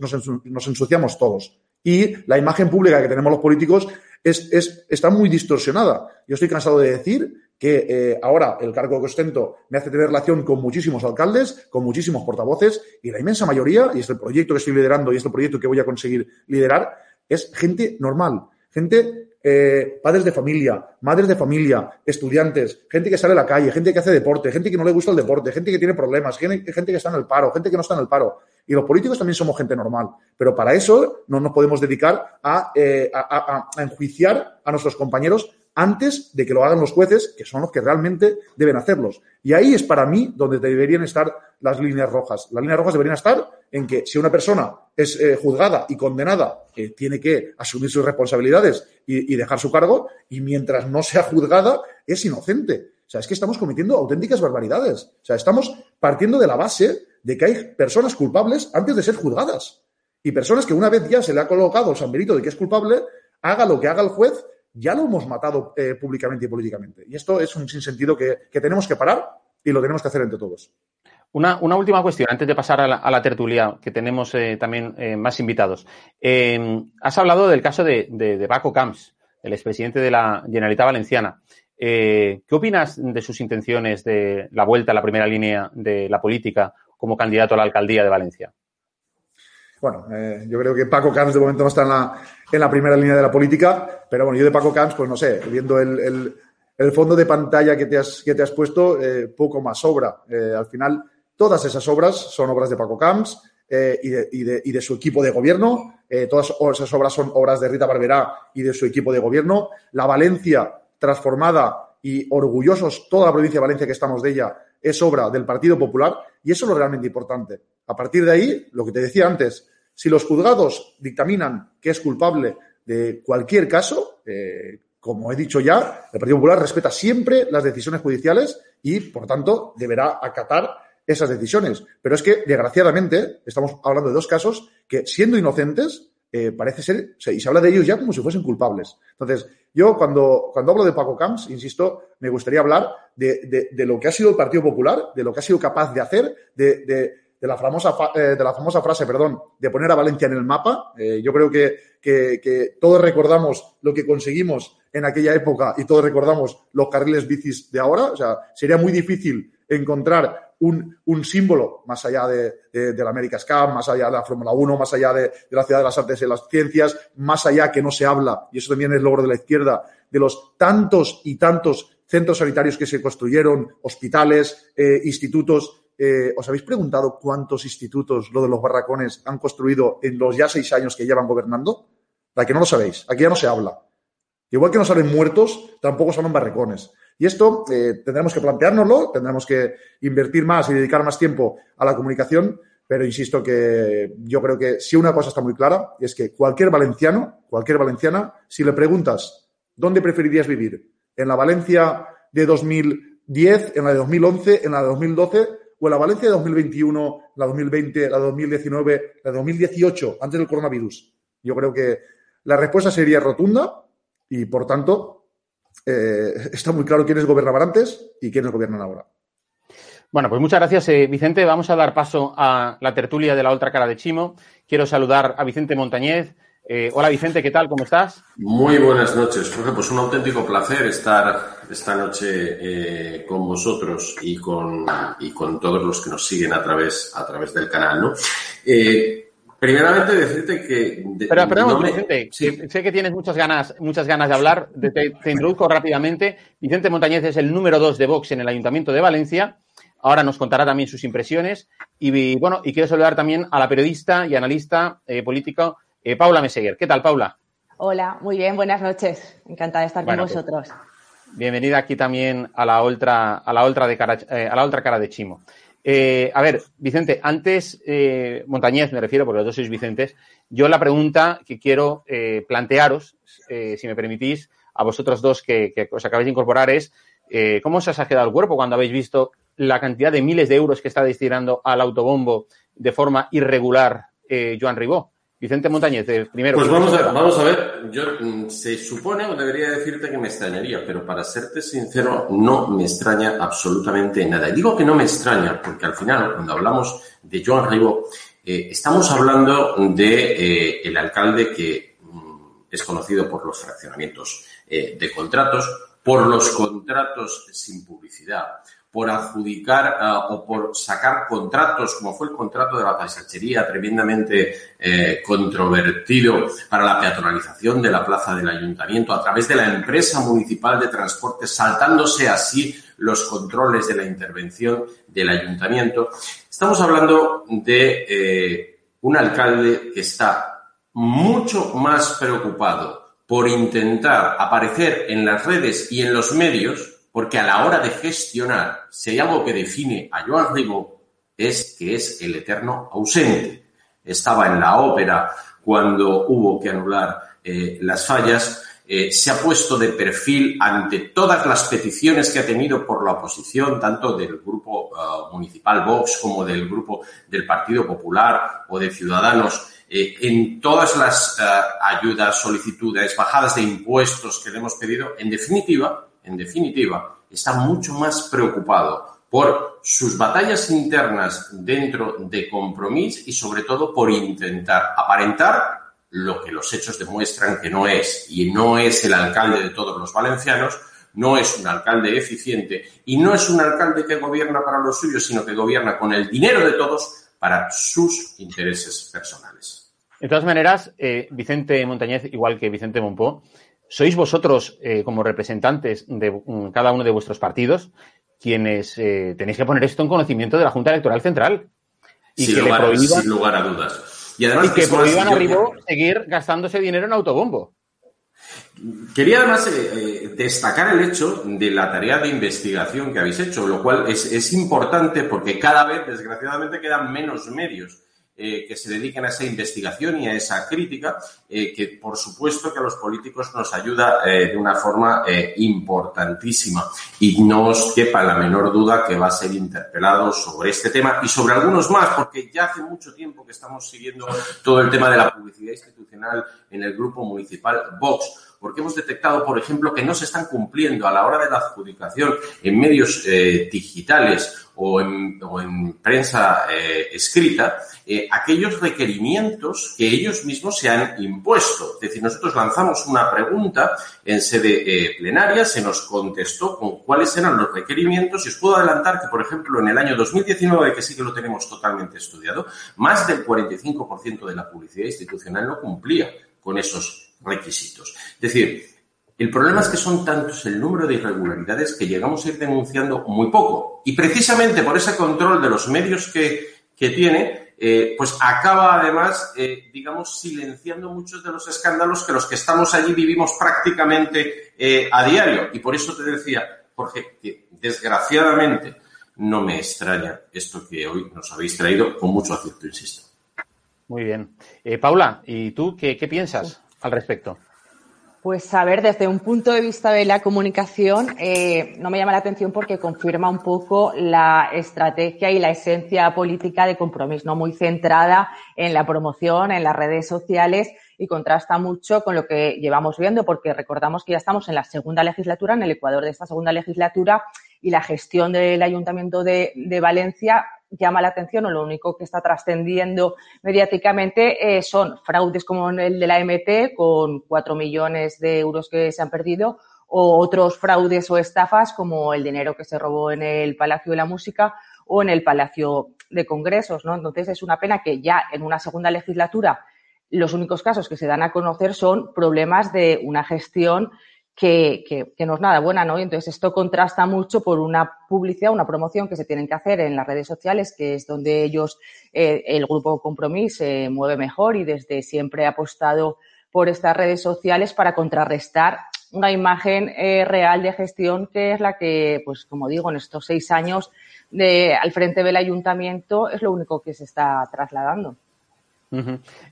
Speaker 2: nos, ensuciamos todos. Y la imagen pública que tenemos los políticos es, está muy distorsionada. Yo estoy cansado de decir que eh, ahora el cargo que ostento me hace tener relación con muchísimos alcaldes, con muchísimos portavoces, y la inmensa mayoría, y es el proyecto que estoy liderando y es el proyecto que voy a conseguir liderar, es gente normal, gente, eh, padres de familia, madres de familia, estudiantes, gente que sale a la calle, gente que hace deporte, gente que no le gusta el deporte, gente que tiene problemas, gente, que está en el paro, gente que no está en el paro. Y los políticos también somos gente normal. Pero para eso no nos podemos dedicar a, eh, a enjuiciar a nuestros compañeros antes de que lo hagan los jueces, que son los que realmente deben hacerlos. Y ahí es para mí donde deberían estar las líneas rojas. Las líneas rojas deberían estar en que si una persona es eh, juzgada y condenada, eh, tiene que asumir sus responsabilidades y, dejar su cargo, y mientras no sea juzgada, es inocente. O sea, es que estamos cometiendo auténticas barbaridades. O sea, estamos partiendo de la base de que hay personas culpables antes de ser juzgadas. Y personas que una vez ya se le ha colocado el samberito de que es culpable, haga lo que haga el juez, ya lo hemos matado eh, públicamente y políticamente. Y esto es un sinsentido que, que, tenemos que parar y lo tenemos que hacer entre todos.
Speaker 1: Una, una última cuestión, antes de pasar a la, a la tertulia, que tenemos eh, también eh, más invitados. has hablado del caso de, de, de, Paco Camps, el expresidente de la Generalitat Valenciana. ¿Qué opinas de sus intenciones de la vuelta a la primera línea de la política como candidato a la alcaldía de Valencia?
Speaker 2: Bueno, yo creo que Paco Camps de momento no está en la, en la primera línea de la política, pero bueno, yo de Paco Camps, pues no sé, viendo el, el, fondo de pantalla que te has, que te has puesto, eh, poco más sobra. Eh, al final, todas esas obras son obras de Paco Camps eh, y, de, y, de, y, de, su equipo de gobierno. todas esas obras son obras de Rita Barberá y de su equipo de gobierno. La Valencia transformada y orgullosos, toda la provincia de Valencia que estamos de ella, es obra del Partido Popular y eso es lo realmente importante. A partir de ahí, lo que te decía antes, si los juzgados dictaminan que es culpable de cualquier caso, eh, como he dicho ya, el Partido Popular respeta siempre las decisiones judiciales y, por tanto, deberá acatar esas decisiones. Pero es que, desgraciadamente, estamos hablando de dos casos que, siendo inocentes, eh, parece ser, y se habla de ellos ya como si fuesen culpables. Entonces, yo cuando, cuando hablo de Paco Camps, insisto, me gustaría hablar de, de, lo que ha sido el Partido Popular, de lo que ha sido capaz de hacer, de de la famosa, eh, de la famosa frase, perdón, de poner a Valencia en el mapa. Eh, yo creo que, que, todos recordamos lo que conseguimos en aquella época y todos recordamos los carriles bicis de ahora. O sea, sería muy difícil encontrar un, un símbolo más allá de, de, la América Cup, más allá de la Fórmula 1, más allá de, de, la ciudad de las artes y las ciencias, más allá que no se habla, y eso también es logro de la izquierda, de los tantos y tantos centros sanitarios que se construyeron, hospitales, eh, institutos, eh, ¿Os habéis preguntado cuántos institutos, lo de los barracones, han construido en los ya seis años que llevan gobernando? La que no lo sabéis, aquí ya no se habla. Igual que no salen muertos, tampoco salen barracones. Y esto eh, tendremos que planteárnoslo, tendremos que invertir más y dedicar más tiempo a la comunicación, pero insisto que yo creo que si una cosa está muy clara, es que cualquier valenciano, cualquier valenciana, si le preguntas dónde preferirías vivir, en la Valencia de 2010, en la de 2011, en la de 2012, o la Valencia de 2021, la 2020, la 2019, la 2018, antes del coronavirus? Yo creo que la respuesta sería rotunda y, por tanto, eh, está muy claro quiénes gobernaban antes y quiénes gobiernan ahora.
Speaker 1: Bueno, pues muchas gracias, eh, Vicente. Vamos a dar paso a la tertulia de la otra cara de Chimo. Quiero saludar a Vicente Montañez, eh, hola Vicente, ¿qué tal? ¿Cómo estás?
Speaker 3: Muy buenas noches, Jorge. Pues un auténtico placer estar esta noche eh, con vosotros y con, y con todos los que nos siguen a través, a través del canal, ¿no? Eh, primeramente decirte que...
Speaker 1: Pero, perdón, Vicente, sé que tienes muchas ganas, muchas ganas de hablar. te, te, introduzco rápidamente. Vicente Montañez es el número dos de Vox en el Ayuntamiento de Valencia. Ahora nos contará también sus impresiones. Y bueno, y quiero saludar también a la periodista y analista político eh, Paula Meseguer. ¿Qué tal, Paula?
Speaker 4: Hola, muy bien, buenas noches. Encantada de estar con pues, vosotros.
Speaker 1: Bienvenida aquí también a la otra, a la otra, de cara, eh, a la otra cara de Chimo. Eh, a ver, Vicente, antes, Montañez me refiero, porque los dos sois Vicentes, yo la pregunta que quiero plantearos, si me permitís, a vosotros dos que, os acabáis de incorporar es, Eh, ¿Cómo os ha quedado el cuerpo cuando habéis visto la cantidad de miles de euros que está destinando al autobombo de forma irregular eh, Joan Ribó? Vicente Montañez, primero.
Speaker 3: Pues vamos a, vamos a ver, yo mm, se supone o debería decirte que me extrañaría, pero para serte sincero, no me extraña absolutamente nada. Y digo que no me extraña porque al final, cuando hablamos de Joan Ribó, eh, estamos hablando de eh, el alcalde que mm, es conocido por los fraccionamientos eh, de contratos, por los contratos sin publicidad, por adjudicar uh, o por sacar contratos, como fue el contrato de la paisachería, tremendamente eh, controvertido para la peatonalización de la plaza del ayuntamiento a través de la empresa municipal de transporte, saltándose así los controles de la intervención del ayuntamiento. Estamos hablando de eh, un alcalde que está mucho más preocupado por intentar aparecer en las redes y en los medios porque a la hora de gestionar, si hay algo que define a Joan Ribó, es que es el eterno ausente. Estaba en la ópera cuando hubo que anular eh, las fallas, eh, se ha puesto de perfil ante todas las peticiones que ha tenido por la oposición, tanto del grupo uh, municipal Vox como del grupo del Partido Popular o de Ciudadanos, eh, en todas las ayudas, solicitudes, bajadas de impuestos que le hemos pedido. En definitiva, en definitiva, está mucho más preocupado por sus batallas internas dentro de Compromís y sobre todo por intentar aparentar lo que los hechos demuestran que no es. Y no es el alcalde de todos los valencianos, no es un alcalde eficiente y no es un alcalde que gobierna para los suyos, sino que gobierna con el dinero de todos para sus intereses personales.
Speaker 1: De todas maneras, eh, Vicente Montañez, igual que Vicente Monpó, sois vosotros, eh, como representantes de um, cada uno de vuestros partidos, quienes eh, tenéis que poner esto en conocimiento de la Junta Electoral Central.
Speaker 3: Y sin, que lugar, prohíban, sin lugar a dudas.
Speaker 1: Y, además, y que prohíban a Ribó seguir gastándose dinero en autobombo.
Speaker 3: Quería además eh, destacar el hecho de la tarea de investigación que habéis hecho, lo cual es, es importante porque cada vez, desgraciadamente, quedan menos medios eh, que se dediquen a esa investigación y a esa crítica, eh, que por supuesto que a los políticos nos ayuda eh, de una forma importantísima. Y no os quepa la menor duda que va a ser interpelado sobre este tema y sobre algunos más, porque ya hace mucho tiempo que estamos siguiendo todo el tema de la publicidad institucional en el grupo municipal Vox porque hemos detectado, por ejemplo, que no se están cumpliendo a la hora de la adjudicación en medios digitales o en, prensa escrita eh, aquellos requerimientos que ellos mismos se han impuesto. Es decir, nosotros lanzamos una pregunta en sede plenaria, se nos contestó con cuáles eran los requerimientos y os puedo adelantar que, por ejemplo, en el año 2019, que sí que lo tenemos totalmente estudiado, más del 45% de la publicidad institucional no cumplía con esos requisitos. Es decir, el problema es que son tantos el número de irregularidades que llegamos a ir denunciando muy poco. Y precisamente por ese control de los medios que, que tiene, eh, pues acaba además, eh, digamos, silenciando muchos de los escándalos que los que estamos allí vivimos prácticamente eh, a diario. Y por eso te decía, Jorge, que desgraciadamente no me extraña esto que hoy nos habéis traído con mucho acierto, insisto.
Speaker 1: Muy bien. Paula, ¿y tú qué, qué piensas? al respecto?
Speaker 4: Pues a ver, desde un punto de vista de la comunicación, eh, no me llama la atención porque confirma un poco la estrategia y la esencia política de compromiso, ¿no? Muy centrada en la promoción, en las redes sociales y contrasta mucho con lo que llevamos viendo, porque recordamos que ya estamos en la segunda legislatura, en el Ecuador de esta segunda legislatura, y la gestión del Ayuntamiento de, de Valencia llama la atención o lo único que está trascendiendo mediáticamente eh, son fraudes como el de la MT con cuatro millones de euros que se han perdido o otros fraudes o estafas como el dinero que se robó en el Palacio de la Música o en el Palacio de Congresos, ¿no? Entonces es una pena que ya en una segunda legislatura los únicos casos que se dan a conocer son problemas de una gestión que, no es nada buena, ¿no? Y entonces esto contrasta mucho por una publicidad, una promoción que se tienen que hacer en las redes sociales, que es donde ellos, eh, el grupo Compromís, se mueve mejor y desde siempre ha apostado por estas redes sociales para contrarrestar una imagen eh, real de gestión que es la que, pues como digo, en estos seis años de, al frente del ayuntamiento es lo único que se está trasladando.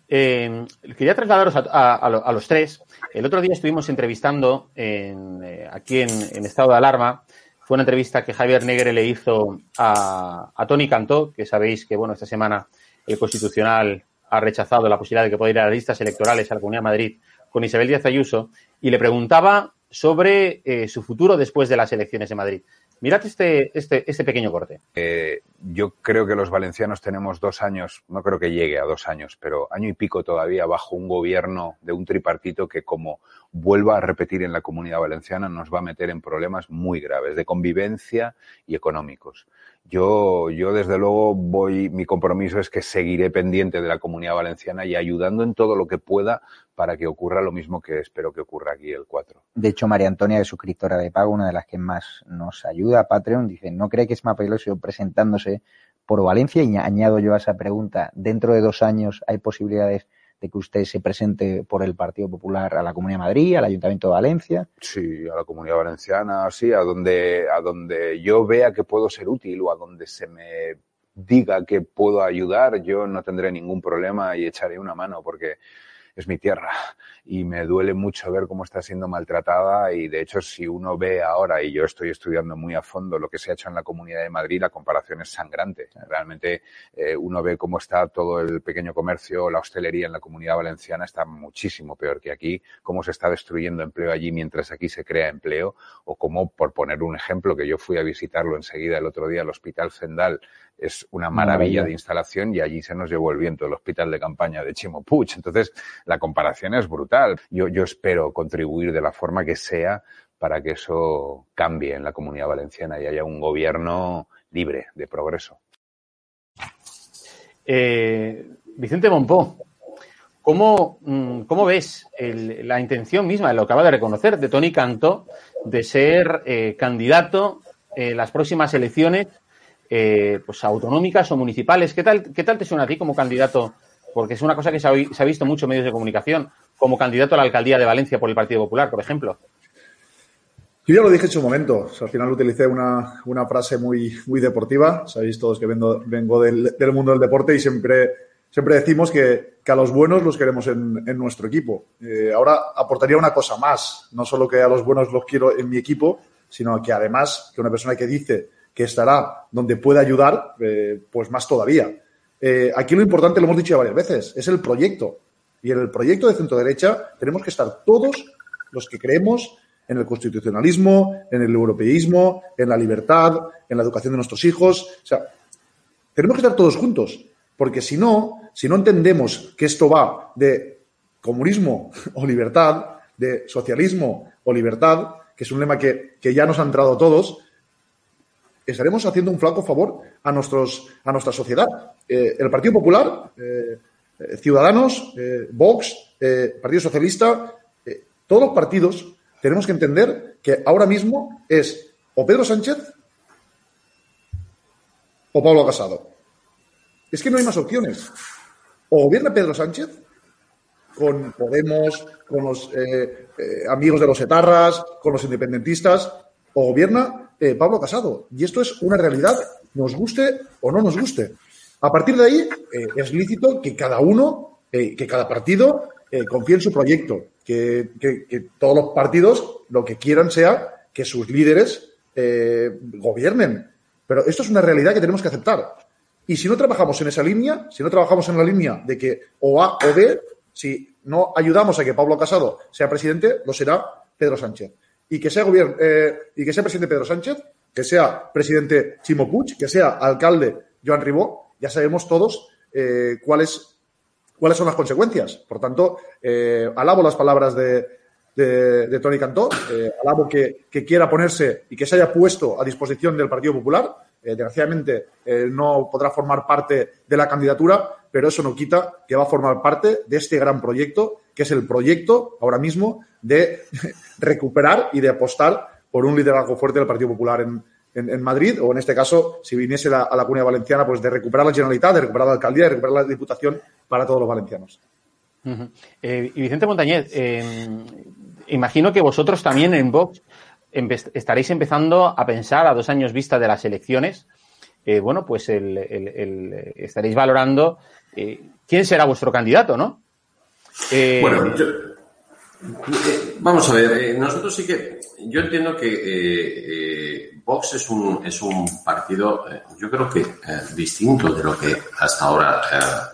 Speaker 1: Eh, quería trasladaros a, los tres. El otro día estuvimos entrevistando en, eh, aquí en, estado de alarma fue una entrevista que Javier Negre le hizo a, a Tony Cantó, que sabéis que, bueno, esta semana el Constitucional ha rechazado la posibilidad de que pueda ir a las listas electorales a la Comunidad de Madrid con Isabel Díaz Ayuso, y le preguntaba sobre eh, su futuro después de las elecciones de Madrid. Mirad este, este, este pequeño corte.
Speaker 5: Eh, yo creo que los valencianos tenemos dos años, no creo que llegue a dos años, pero año y pico todavía bajo un gobierno de un tripartito que como vuelva a repetir en la comunidad valenciana nos va a meter en problemas muy graves de convivencia y económicos. Yo, yo desde luego voy, mi compromiso es que seguiré pendiente de la comunidad valenciana y ayudando en todo lo que pueda para que ocurra lo mismo que espero que ocurra aquí el 4.
Speaker 6: De hecho, María Antonia, es suscriptora de pago, una de las que más nos ayuda a Patreon, dice, ¿no cree que es más peligroso presentándose por Valencia? Y añado yo a esa pregunta, ¿dentro de dos años hay posibilidades que usted se presente por el Partido Popular a la Comunidad de Madrid, al Ayuntamiento de Valencia?
Speaker 5: Sí, a la Comunidad Valenciana, sí, a donde, a donde yo vea que puedo ser útil o a donde se me diga que puedo ayudar, yo no tendré ningún problema y echaré una mano porque es mi tierra y me duele mucho ver cómo está siendo maltratada y de hecho si uno ve ahora, y yo estoy estudiando muy a fondo lo que se ha hecho en la Comunidad de Madrid, la comparación es sangrante. Realmente eh, uno ve cómo está todo el pequeño comercio, la hostelería en la Comunidad Valenciana está muchísimo peor que aquí, cómo se está destruyendo empleo allí mientras aquí se crea empleo o cómo, por poner un ejemplo, que yo fui a visitarlo enseguida el otro día, el Hospital Zendal, es una maravilla de instalación y allí se nos llevó el viento, el hospital de campaña de Chimo Puig. Entonces, la comparación es brutal. Yo, yo espero contribuir de la forma que sea para que eso cambie en la comunidad valenciana y haya un gobierno libre de progreso.
Speaker 1: Eh, Vicente Monpó, ¿cómo, mm, cómo ves el, la intención misma, lo acaba de reconocer, de Tony Cantó, de ser eh, candidato en las próximas elecciones eh, pues autonómicas o municipales. ¿Qué tal, ¿Qué tal te suena a ti como candidato? Porque es una cosa que se ha, visto en medios de comunicación, como candidato a la alcaldía de Valencia por el Partido Popular, por ejemplo.
Speaker 2: Yo ya lo dije en su momento. al final utilicé una, una, frase muy, muy deportiva. Sabéis todos que vengo, vengo del, mundo del deporte y siempre, siempre decimos que, que a los buenos los queremos en, en nuestro equipo. Eh, ahora aportaría una cosa más. No solo que a los buenos los quiero en mi equipo, sino que además que una persona que dice que estará donde pueda ayudar, eh, pues más todavía. Eh, aquí lo importante, lo hemos dicho ya varias veces, es el proyecto. Y en el proyecto de centro derecha tenemos que estar todos los que creemos en el constitucionalismo, en el europeísmo, en la libertad, en la educación de nuestros hijos. O sea, tenemos que estar todos juntos, porque si no, si no entendemos que esto va de comunismo o libertad, de socialismo o libertad, que es un lema que, que ya nos ha entrado a todos, estaremos haciendo un flaco favor a, nuestros, a nuestra sociedad. Eh, el Partido Popular, eh, eh Ciudadanos, Vox, Partido Socialista, todos los partidos tenemos que entender que ahora mismo es o Pedro Sánchez o Pablo Casado. Es que no hay más opciones. O gobierna Pedro Sánchez con Podemos, con los amigos de los etarras, con los independentistas, o gobierna eh, Pablo Casado. Y esto es una realidad, nos guste o no nos guste. A partir de ahí, eh, es lícito que cada uno, eh, que cada partido confíe en su proyecto, que, que, que, todos los partidos lo que quieran sea que sus líderes gobiernen. Pero esto es una realidad que tenemos que aceptar. Y si no trabajamos en esa línea, si no trabajamos en la línea de que o A o B, si no ayudamos a que Pablo Casado sea presidente, lo será Pedro Sánchez y que sea gobierno, eh, y que sea presidente Pedro Sánchez, que sea presidente Chimo Puig, que sea alcalde Joan Ribó, ya sabemos todos eh, cuáles, cuáles son las consecuencias. Por tanto, eh, alabo las palabras de, de, Tony Cantó, eh, alabo que, que, quiera ponerse y que se haya puesto a disposición del Partido Popular. Eh, desgraciadamente no podrá formar parte de la candidatura, pero eso no quita que va a formar parte de este gran proyecto, que es el proyecto ahora mismo de recuperar y de apostar por un liderazgo fuerte del Partido Popular en, en, Madrid, o en este caso, si viniese a la Comunidad Valenciana, pues de recuperar la Generalitat, de recuperar la alcaldía, de recuperar la Diputación para todos los valencianos.
Speaker 1: Eh, y Vicente Montañez, eh, imagino que vosotros también en Vox estaréis empezando a pensar a dos años vista de las elecciones, eh, bueno, pues estaréis valorando quién será vuestro candidato, ¿no?
Speaker 3: Eh, bueno, yo, Vamos a ver, eh, nosotros sí que, yo entiendo que eh, eh, Vox es un, es un partido, eh, yo creo que eh, distinto de lo que hasta ahora,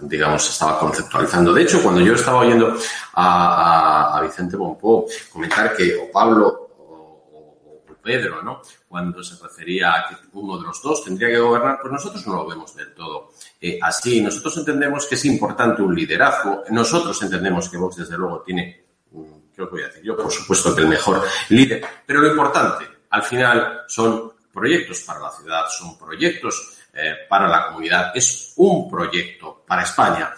Speaker 3: digamos, estaba conceptualizando. De hecho, cuando yo estaba oyendo a, a, Vicente Monpó comentar que o Pablo Pedro, ¿no? Cuando se refería a que uno de los dos tendría que gobernar, pues nosotros no lo vemos del todo así. Nosotros entendemos que es importante un liderazgo. Nosotros entendemos que Vox, desde luego, tiene ¿qué os voy a decir? Yo, por supuesto, que el mejor líder. Pero lo importante, al final, son proyectos para la ciudad, son proyectos eh, para la comunidad, es un proyecto para España.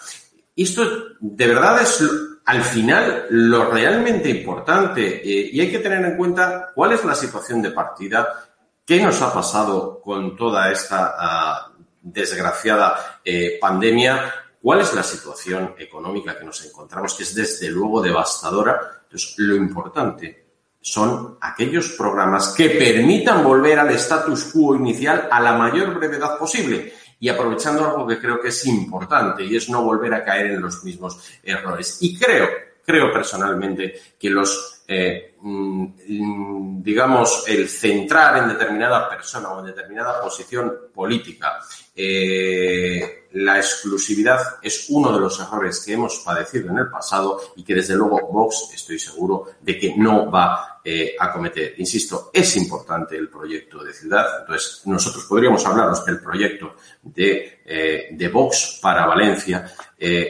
Speaker 3: Y esto de verdad es al final lo realmente importante eh, y hay que tener en cuenta cuál es la situación de partida, qué nos ha pasado con toda esta ah, desgraciada eh, pandemia, cuál es la situación económica que nos encontramos, que es desde luego devastadora, entonces, lo importante son aquellos programas que permitan volver al status quo inicial a la mayor brevedad posible y aprovechando algo que creo que es importante y es no volver a caer en los mismos errores. Y creo, creo personalmente que los, eh, mm, digamos, el centrar en determinada persona o en determinada posición política eh, la exclusividad es uno de los errores que hemos padecido en el pasado y que desde luego Vox estoy seguro de que no va eh, a cometer. Insisto, es importante el proyecto de ciudad. Entonces, nosotros podríamos hablaros del proyecto de, eh, de Vox para Valencia,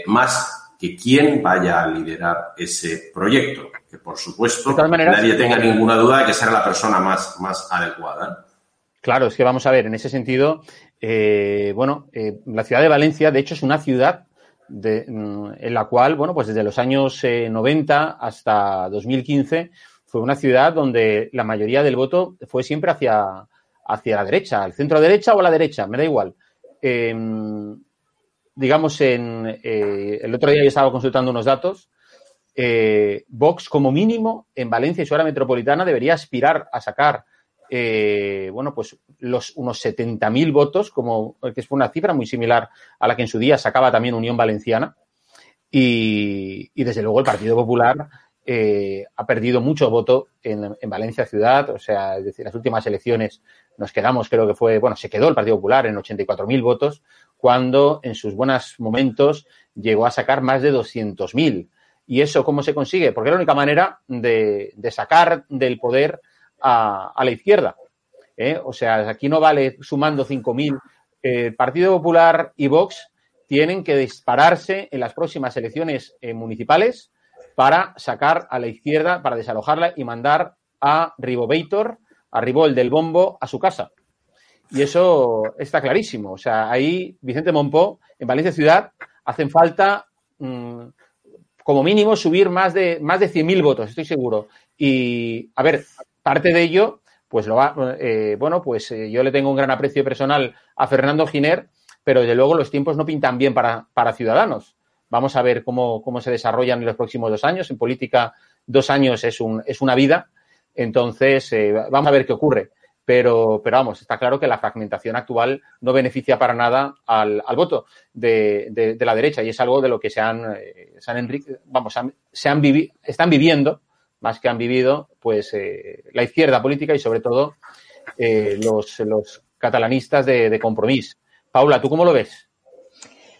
Speaker 3: más que quién vaya a liderar ese proyecto, que por supuesto nadie tenga ninguna duda de que será la persona más, más adecuada.
Speaker 1: Claro, es que vamos a ver, en ese sentido, eh, bueno, eh, la ciudad de Valencia, de hecho, es una ciudad mm, en la cual, bueno, pues desde los años 90 eh, hasta 2015 fue una ciudad donde la mayoría del voto fue siempre hacia, hacia la derecha, al centro derecha o a la derecha, me da igual. Em, digamos, en, el otro día yo estaba consultando unos datos. Vox, como mínimo, en Valencia y su área metropolitana, debería aspirar a sacar bueno, pues los unos 70.000 votos, como que fue una cifra muy similar a la que en su día sacaba también Unión Valenciana. Y, desde luego el Partido Popular eh, ha perdido mucho voto en, Valencia ciudad. O sea, es decir, las últimas elecciones nos quedamos, creo que fue, bueno, se quedó el Partido Popular en 84.000 votos, cuando en sus buenos momentos llegó a sacar más de 200.000. ¿Y eso cómo se consigue? Porque es la única manera de, de sacar del poder a, la izquierda. ¿Eh? O sea, aquí no vale sumando 5.000. El Partido Popular y Vox tienen que dispararse en las próximas elecciones eh, municipales para sacar a la izquierda, para desalojarla y mandar a Ribovator, a Ribol del Bombo, a su casa. Y eso está clarísimo. O sea, ahí Vicente Monpó, en Valencia Ciudad, hacen falta, mm, como mínimo, subir más de, más de 100.000 votos, estoy seguro. Y, a ver, parte de ello, pues lo va, eh, bueno, pues eh, yo le tengo un gran aprecio personal a Fernando Giner, pero desde luego los tiempos no pintan bien para, para Ciudadanos. Vamos a ver cómo, cómo, se desarrollan en los próximos dos años. En política, dos años es, un, es una vida. Entonces, eh, vamos a ver qué ocurre. Pero, pero vamos, está claro que la fragmentación actual no beneficia para nada al, al voto de, de, la derecha y es algo de lo que se han, se han vamos, se han vivi están viviendo más que han vivido pues eh, la izquierda política y sobre todo eh, los, catalanistas de, de compromiso. Paula, ¿tú cómo lo ves?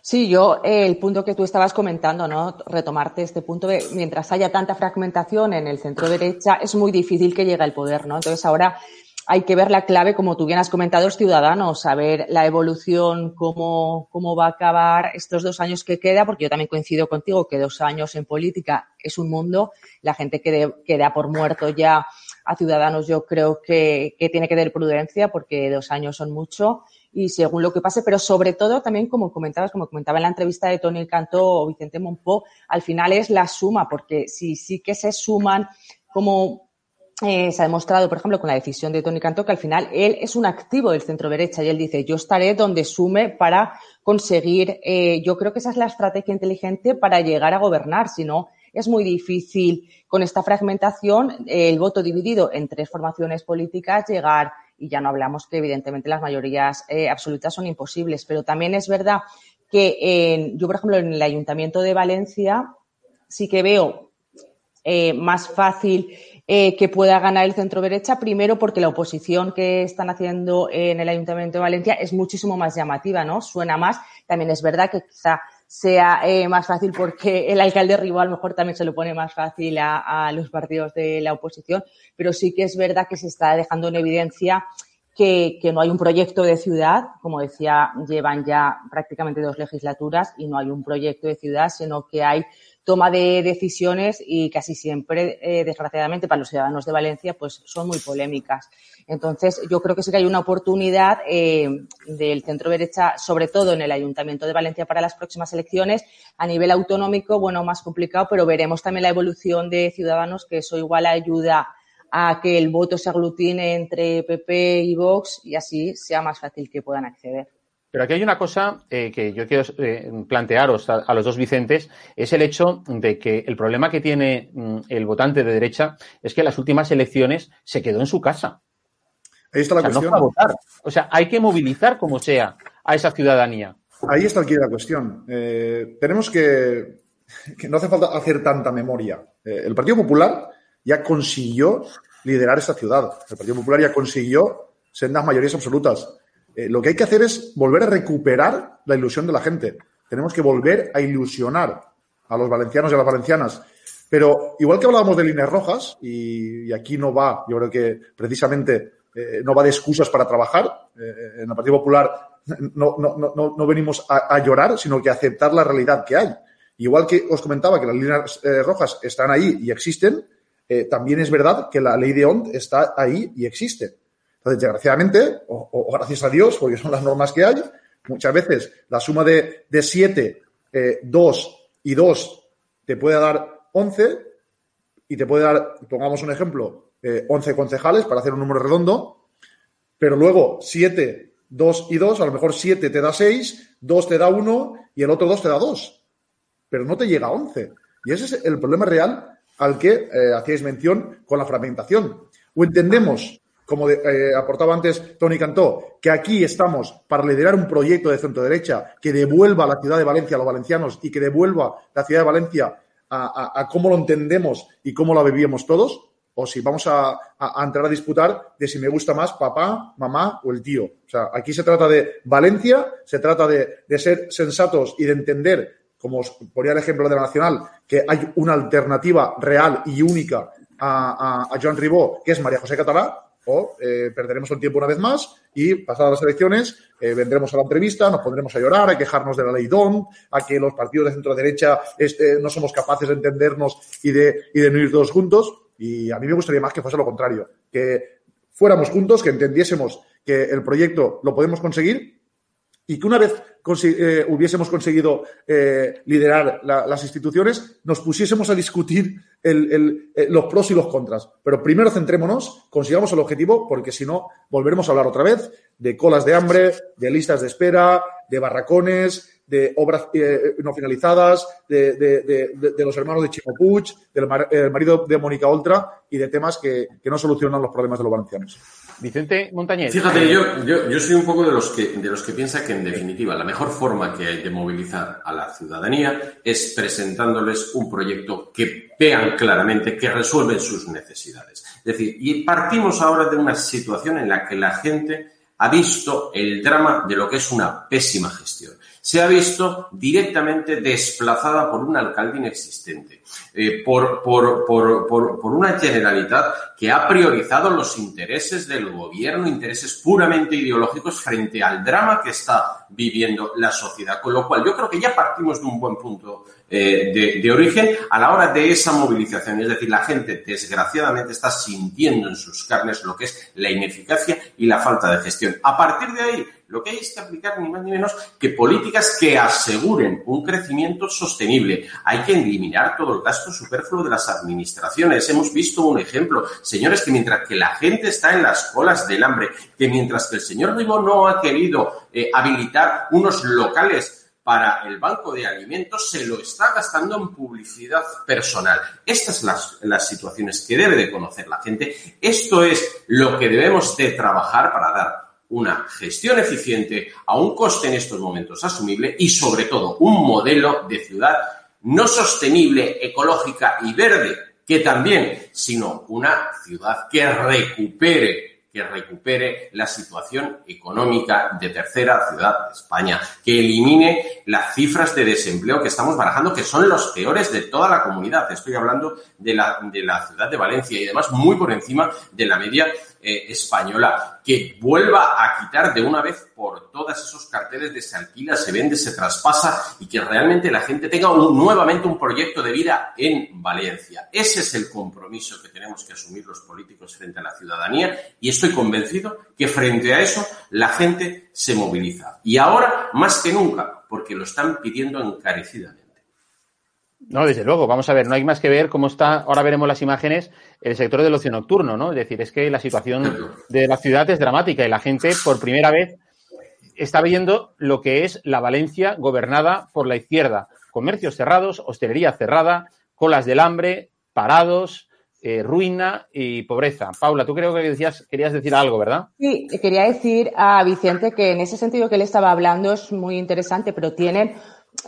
Speaker 4: Sí, yo eh, el punto que tú estabas comentando, ¿no? Retomarte este punto de mientras haya tanta fragmentación en el centro derecha, es muy difícil que llegue al poder, ¿no? Entonces ahora hay que ver la clave, como tú bien has comentado, ciudadanos, saber la evolución, cómo, cómo va a acabar estos dos años que queda, porque yo también coincido contigo que dos años en política es un mundo. La gente que, que da por muerto ya a ciudadanos, yo creo que, que tiene que tener prudencia, porque dos años son mucho y según lo que pase, pero sobre todo también, como comentabas, como comentaba en la entrevista de Tony Cantó o Vicente Monpó, al final es la suma, porque si sí que se suman como eh, se ha demostrado, por ejemplo, con la decisión de Tony Cantó, que al final él es un activo del centro derecha y él dice, yo estaré donde sume para conseguir, eh, yo creo que esa es la estrategia inteligente para llegar a gobernar, si no, es muy difícil con esta fragmentación, el voto dividido en tres formaciones políticas, llegar, y ya no hablamos que evidentemente las mayorías eh, absolutas son imposibles, pero también es verdad que yo, por ejemplo, en el Ayuntamiento de Valencia sí que veo eh, más fácil eh, que pueda ganar el centro derecha, primero porque la oposición que están haciendo en el Ayuntamiento de Valencia es muchísimo más llamativa, ¿no? Suena más. También es verdad que quizá sea eh, más fácil porque el alcalde rival a lo mejor también se lo pone más fácil a, los partidos de la oposición, pero sí que es verdad que se está dejando en evidencia que, que, no hay un proyecto de ciudad, como decía, llevan ya prácticamente dos legislaturas y no hay un proyecto de ciudad, sino que hay toma de decisiones y casi siempre, eh, desgraciadamente, para los ciudadanos de Valencia, pues son muy polémicas. Entonces, yo creo que sí que hay una oportunidad eh, del centro derecha, sobre todo en el Ayuntamiento de Valencia para las próximas elecciones. A nivel autonómico, bueno, más complicado, pero veremos también la evolución de Ciudadanos, que eso igual ayuda a que el voto se aglutine entre PP y Vox y así sea más fácil que puedan acceder.
Speaker 1: Pero aquí hay una cosa eh, que yo quiero eh, plantearos a, los dos Vicentes, es el hecho de que el problema que tiene mm, el votante de derecha es que en las últimas elecciones se quedó en su casa.
Speaker 2: Ahí está la
Speaker 1: o sea,
Speaker 2: cuestión.
Speaker 1: No votar. O sea, hay que movilizar como sea a esa ciudadanía.
Speaker 2: Ahí está aquí la cuestión. Eh, tenemos que, que, no hace falta hacer tanta memoria. el Partido Popular ya consiguió liderar esta ciudad. El Partido Popular ya consiguió sendas mayorías absolutas. Eh, lo que hay que hacer es volver a recuperar la ilusión de la gente. Tenemos que volver a ilusionar a los valencianos y a las valencianas. Pero igual que hablábamos de líneas rojas, y, aquí no va, yo creo que precisamente eh, no va de excusas para trabajar. Eh, en el Partido Popular no, no, venimos a, llorar, sino que a aceptar la realidad que hay. Igual que os comentaba que las líneas rojas están ahí y existen, también es verdad que la ley de OND está ahí y existe. Entonces, desgraciadamente, o, gracias a Dios, porque son las normas que hay, muchas veces la suma de, de 7, 2 eh, y 2 te puede dar 11 y te puede dar, pongamos un ejemplo, 11 eh, concejales para hacer un número redondo, pero luego 7, 2 y 2, a lo mejor 7 te da 6, 2 te da 1 y el otro 2 te da 2, pero no te llega a 11. Y ese es el problema real al que eh, hacíais mención con la fragmentación. O entendemos como eh, aportaba antes Tony Cantó, que aquí estamos para liderar un proyecto de centro derecha que devuelva la ciudad de Valencia a los valencianos y que devuelva la ciudad de Valencia a, cómo lo entendemos y cómo la vivíamos todos, o si vamos a, entrar a disputar de si me gusta más papá, mamá o el tío. O sea, aquí se trata de Valencia, se trata de, ser sensatos y de entender, como os ponía el ejemplo de la Nacional, que hay una alternativa real y única a, Joan Ribó, que es María José Catalá, o eh, perderemos el tiempo una vez más y pasadas las elecciones eh, vendremos a la entrevista, nos pondremos a llorar, a quejarnos de la ley DON, a que los partidos de centro derecha este, no somos capaces de entendernos y de, y de todos juntos. Y a mí me gustaría más que fuese lo contrario, que fuéramos juntos, que entendiésemos que el proyecto lo podemos conseguir y que una vez eh, hubiésemos conseguido eh, liderar las instituciones, nos pusiésemos a discutir eh, los pros y los contras. Pero primero centrémonos, consigamos el objetivo, porque si no, volveremos a hablar otra vez de colas de hambre, de listas de espera, de barracones, de obras no finalizadas, de, los hermanos de Chico Puig, del marido de Mónica Oltra y de temas que, que no solucionan los problemas de los valencianos.
Speaker 1: Vicente Montañez.
Speaker 3: Fíjate, yo, yo, soy un poco de los, que, de los que piensa que, en definitiva, la mejor forma que hay de movilizar a la ciudadanía es presentándoles un proyecto que vean claramente que resuelven sus necesidades. Es decir, y partimos ahora de una situación en la que la gente ha visto el drama de lo que es una pésima gestión. Se ha visto directamente desplazada por un alcalde inexistente, eh, por, por, por, por, una generalidad que ha priorizado los intereses del gobierno, intereses puramente ideológicos frente al drama que está viviendo la sociedad. Con lo cual, yo creo que ya partimos de un buen punto eh, de, de, origen a la hora de esa movilización. Es decir, la gente desgraciadamente está sintiendo en sus carnes lo que es la ineficacia y la falta de gestión. A partir de ahí, lo que hay es que aplicar ni más ni menos que políticas que aseguren un crecimiento sostenible. Hay que eliminar todo el gasto superfluo de las administraciones. Hemos visto un ejemplo. Señores, que mientras que la gente está en las colas del hambre, que mientras que el señor Ribó no ha querido eh, habilitar unos locales para el banco de alimentos se lo está gastando en publicidad personal. Estas son las, las, situaciones que debe de conocer la gente. Esto es lo que debemos de trabajar para dar una gestión eficiente a un coste en estos momentos asumible y sobre todo un modelo de ciudad no sostenible, ecológica y verde que también, sino una ciudad que recupere que recupere la situación económica de tercera ciudad de España, que elimine las cifras de desempleo que estamos barajando, que son los peores de toda la comunidad. Estoy hablando de la, de la ciudad de Valencia y además muy por encima de la media eh, española, que vuelva a quitar de una vez por todas esos carteles de se alquila, se vende, se traspasa y que realmente la gente tenga nuevamente un proyecto de vida en Valencia. Ese es el compromiso que tenemos que asumir los políticos frente a la ciudadanía y estoy convencido que frente a eso la gente se moviliza. Y ahora más que nunca, porque lo están pidiendo encarecidamente.
Speaker 1: No, desde luego. Vamos a ver, no hay más que ver cómo está, ahora veremos las imágenes, el sector del ocio nocturno, ¿no? Es decir, es que la situación de la ciudad es dramática y la gente, por primera vez, está viendo lo que es la Valencia gobernada por la izquierda. Comercios cerrados, hostelería cerrada, colas del hambre, parados, eh, ruina y pobreza. Paula, tú creo que decías, querías decir algo, ¿verdad?
Speaker 4: Sí, quería decir a Vicente que en ese sentido que él estaba hablando es muy interesante, pero tienen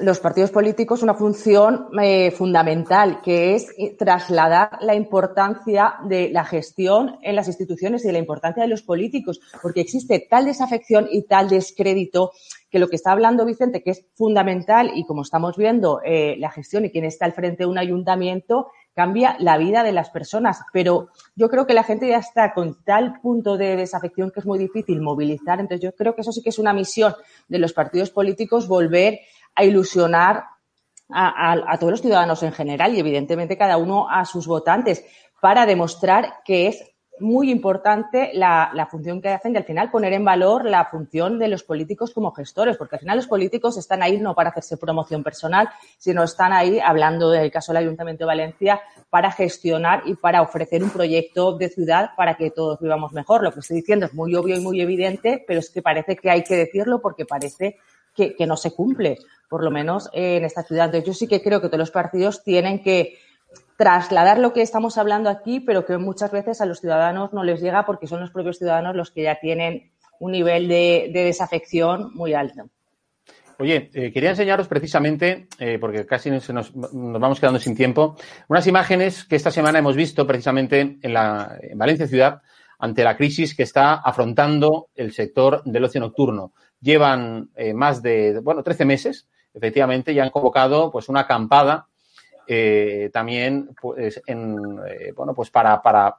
Speaker 4: los partidos políticos una función eh, fundamental, que es trasladar la importancia de la gestión en las instituciones y de la importancia de los políticos, porque existe tal desafección y tal descrédito que lo que está hablando Vicente, que es fundamental y como estamos viendo, eh, la gestión y quien está al frente de un ayuntamiento cambia la vida de las personas. Pero yo creo que la gente ya está con tal punto de desafección que es muy difícil movilizar. Entonces yo creo que eso sí que es una misión de los partidos políticos volver a ilusionar a, todos los ciudadanos en general y evidentemente cada uno a sus votantes para demostrar que es muy importante la, la, función que hacen y al final poner en valor la función de los políticos como gestores, porque al final los políticos están ahí no para hacerse promoción personal, sino están ahí, hablando del caso del Ayuntamiento de Valencia, para gestionar y para ofrecer un proyecto de ciudad para que todos vivamos mejor. Lo que estoy diciendo es muy obvio y muy evidente, pero es que parece que hay que decirlo porque parece que, no se cumple por lo menos en esta ciudad. Entonces, yo sí que creo que todos los partidos tienen que trasladar lo que estamos hablando aquí, pero que muchas veces a los ciudadanos no les llega porque son los propios ciudadanos los que ya tienen un nivel de, desafección muy alto.
Speaker 1: Oye, eh, quería enseñaros precisamente, eh, porque casi nos, nos, vamos quedando sin tiempo, unas imágenes que esta semana hemos visto precisamente en, la, en Valencia Ciudad ante la crisis que está afrontando el sector del ocio nocturno. Llevan eh, más de, bueno, 13 meses efectivamente ya han convocado pues una acampada eh, también pues, eh, bueno, pues para, para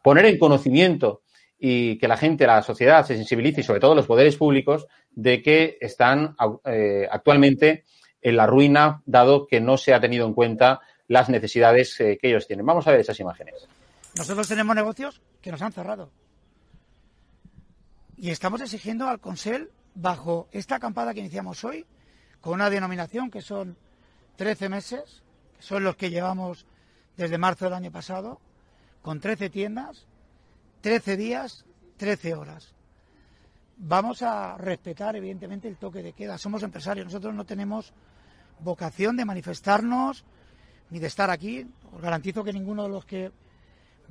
Speaker 1: poner en conocimiento y que la gente, la sociedad se sensibilice y sobre todo los poderes públicos de que están actualmente en la ruina dado que no se ha tenido en cuenta las necesidades que ellos tienen. Vamos a ver esas imágenes.
Speaker 7: Nosotros tenemos negocios que nos han cerrado y estamos exigiendo al Consell bajo esta acampada que iniciamos hoy con una denominación que son 13 meses, que son los que llevamos desde marzo del año pasado, con 13 tiendas, 13 días, 13 horas. Vamos a respetar, evidentemente, el toque de queda. Somos empresarios, nosotros no tenemos vocación de manifestarnos ni de estar aquí. Os garantizo que ninguno de los que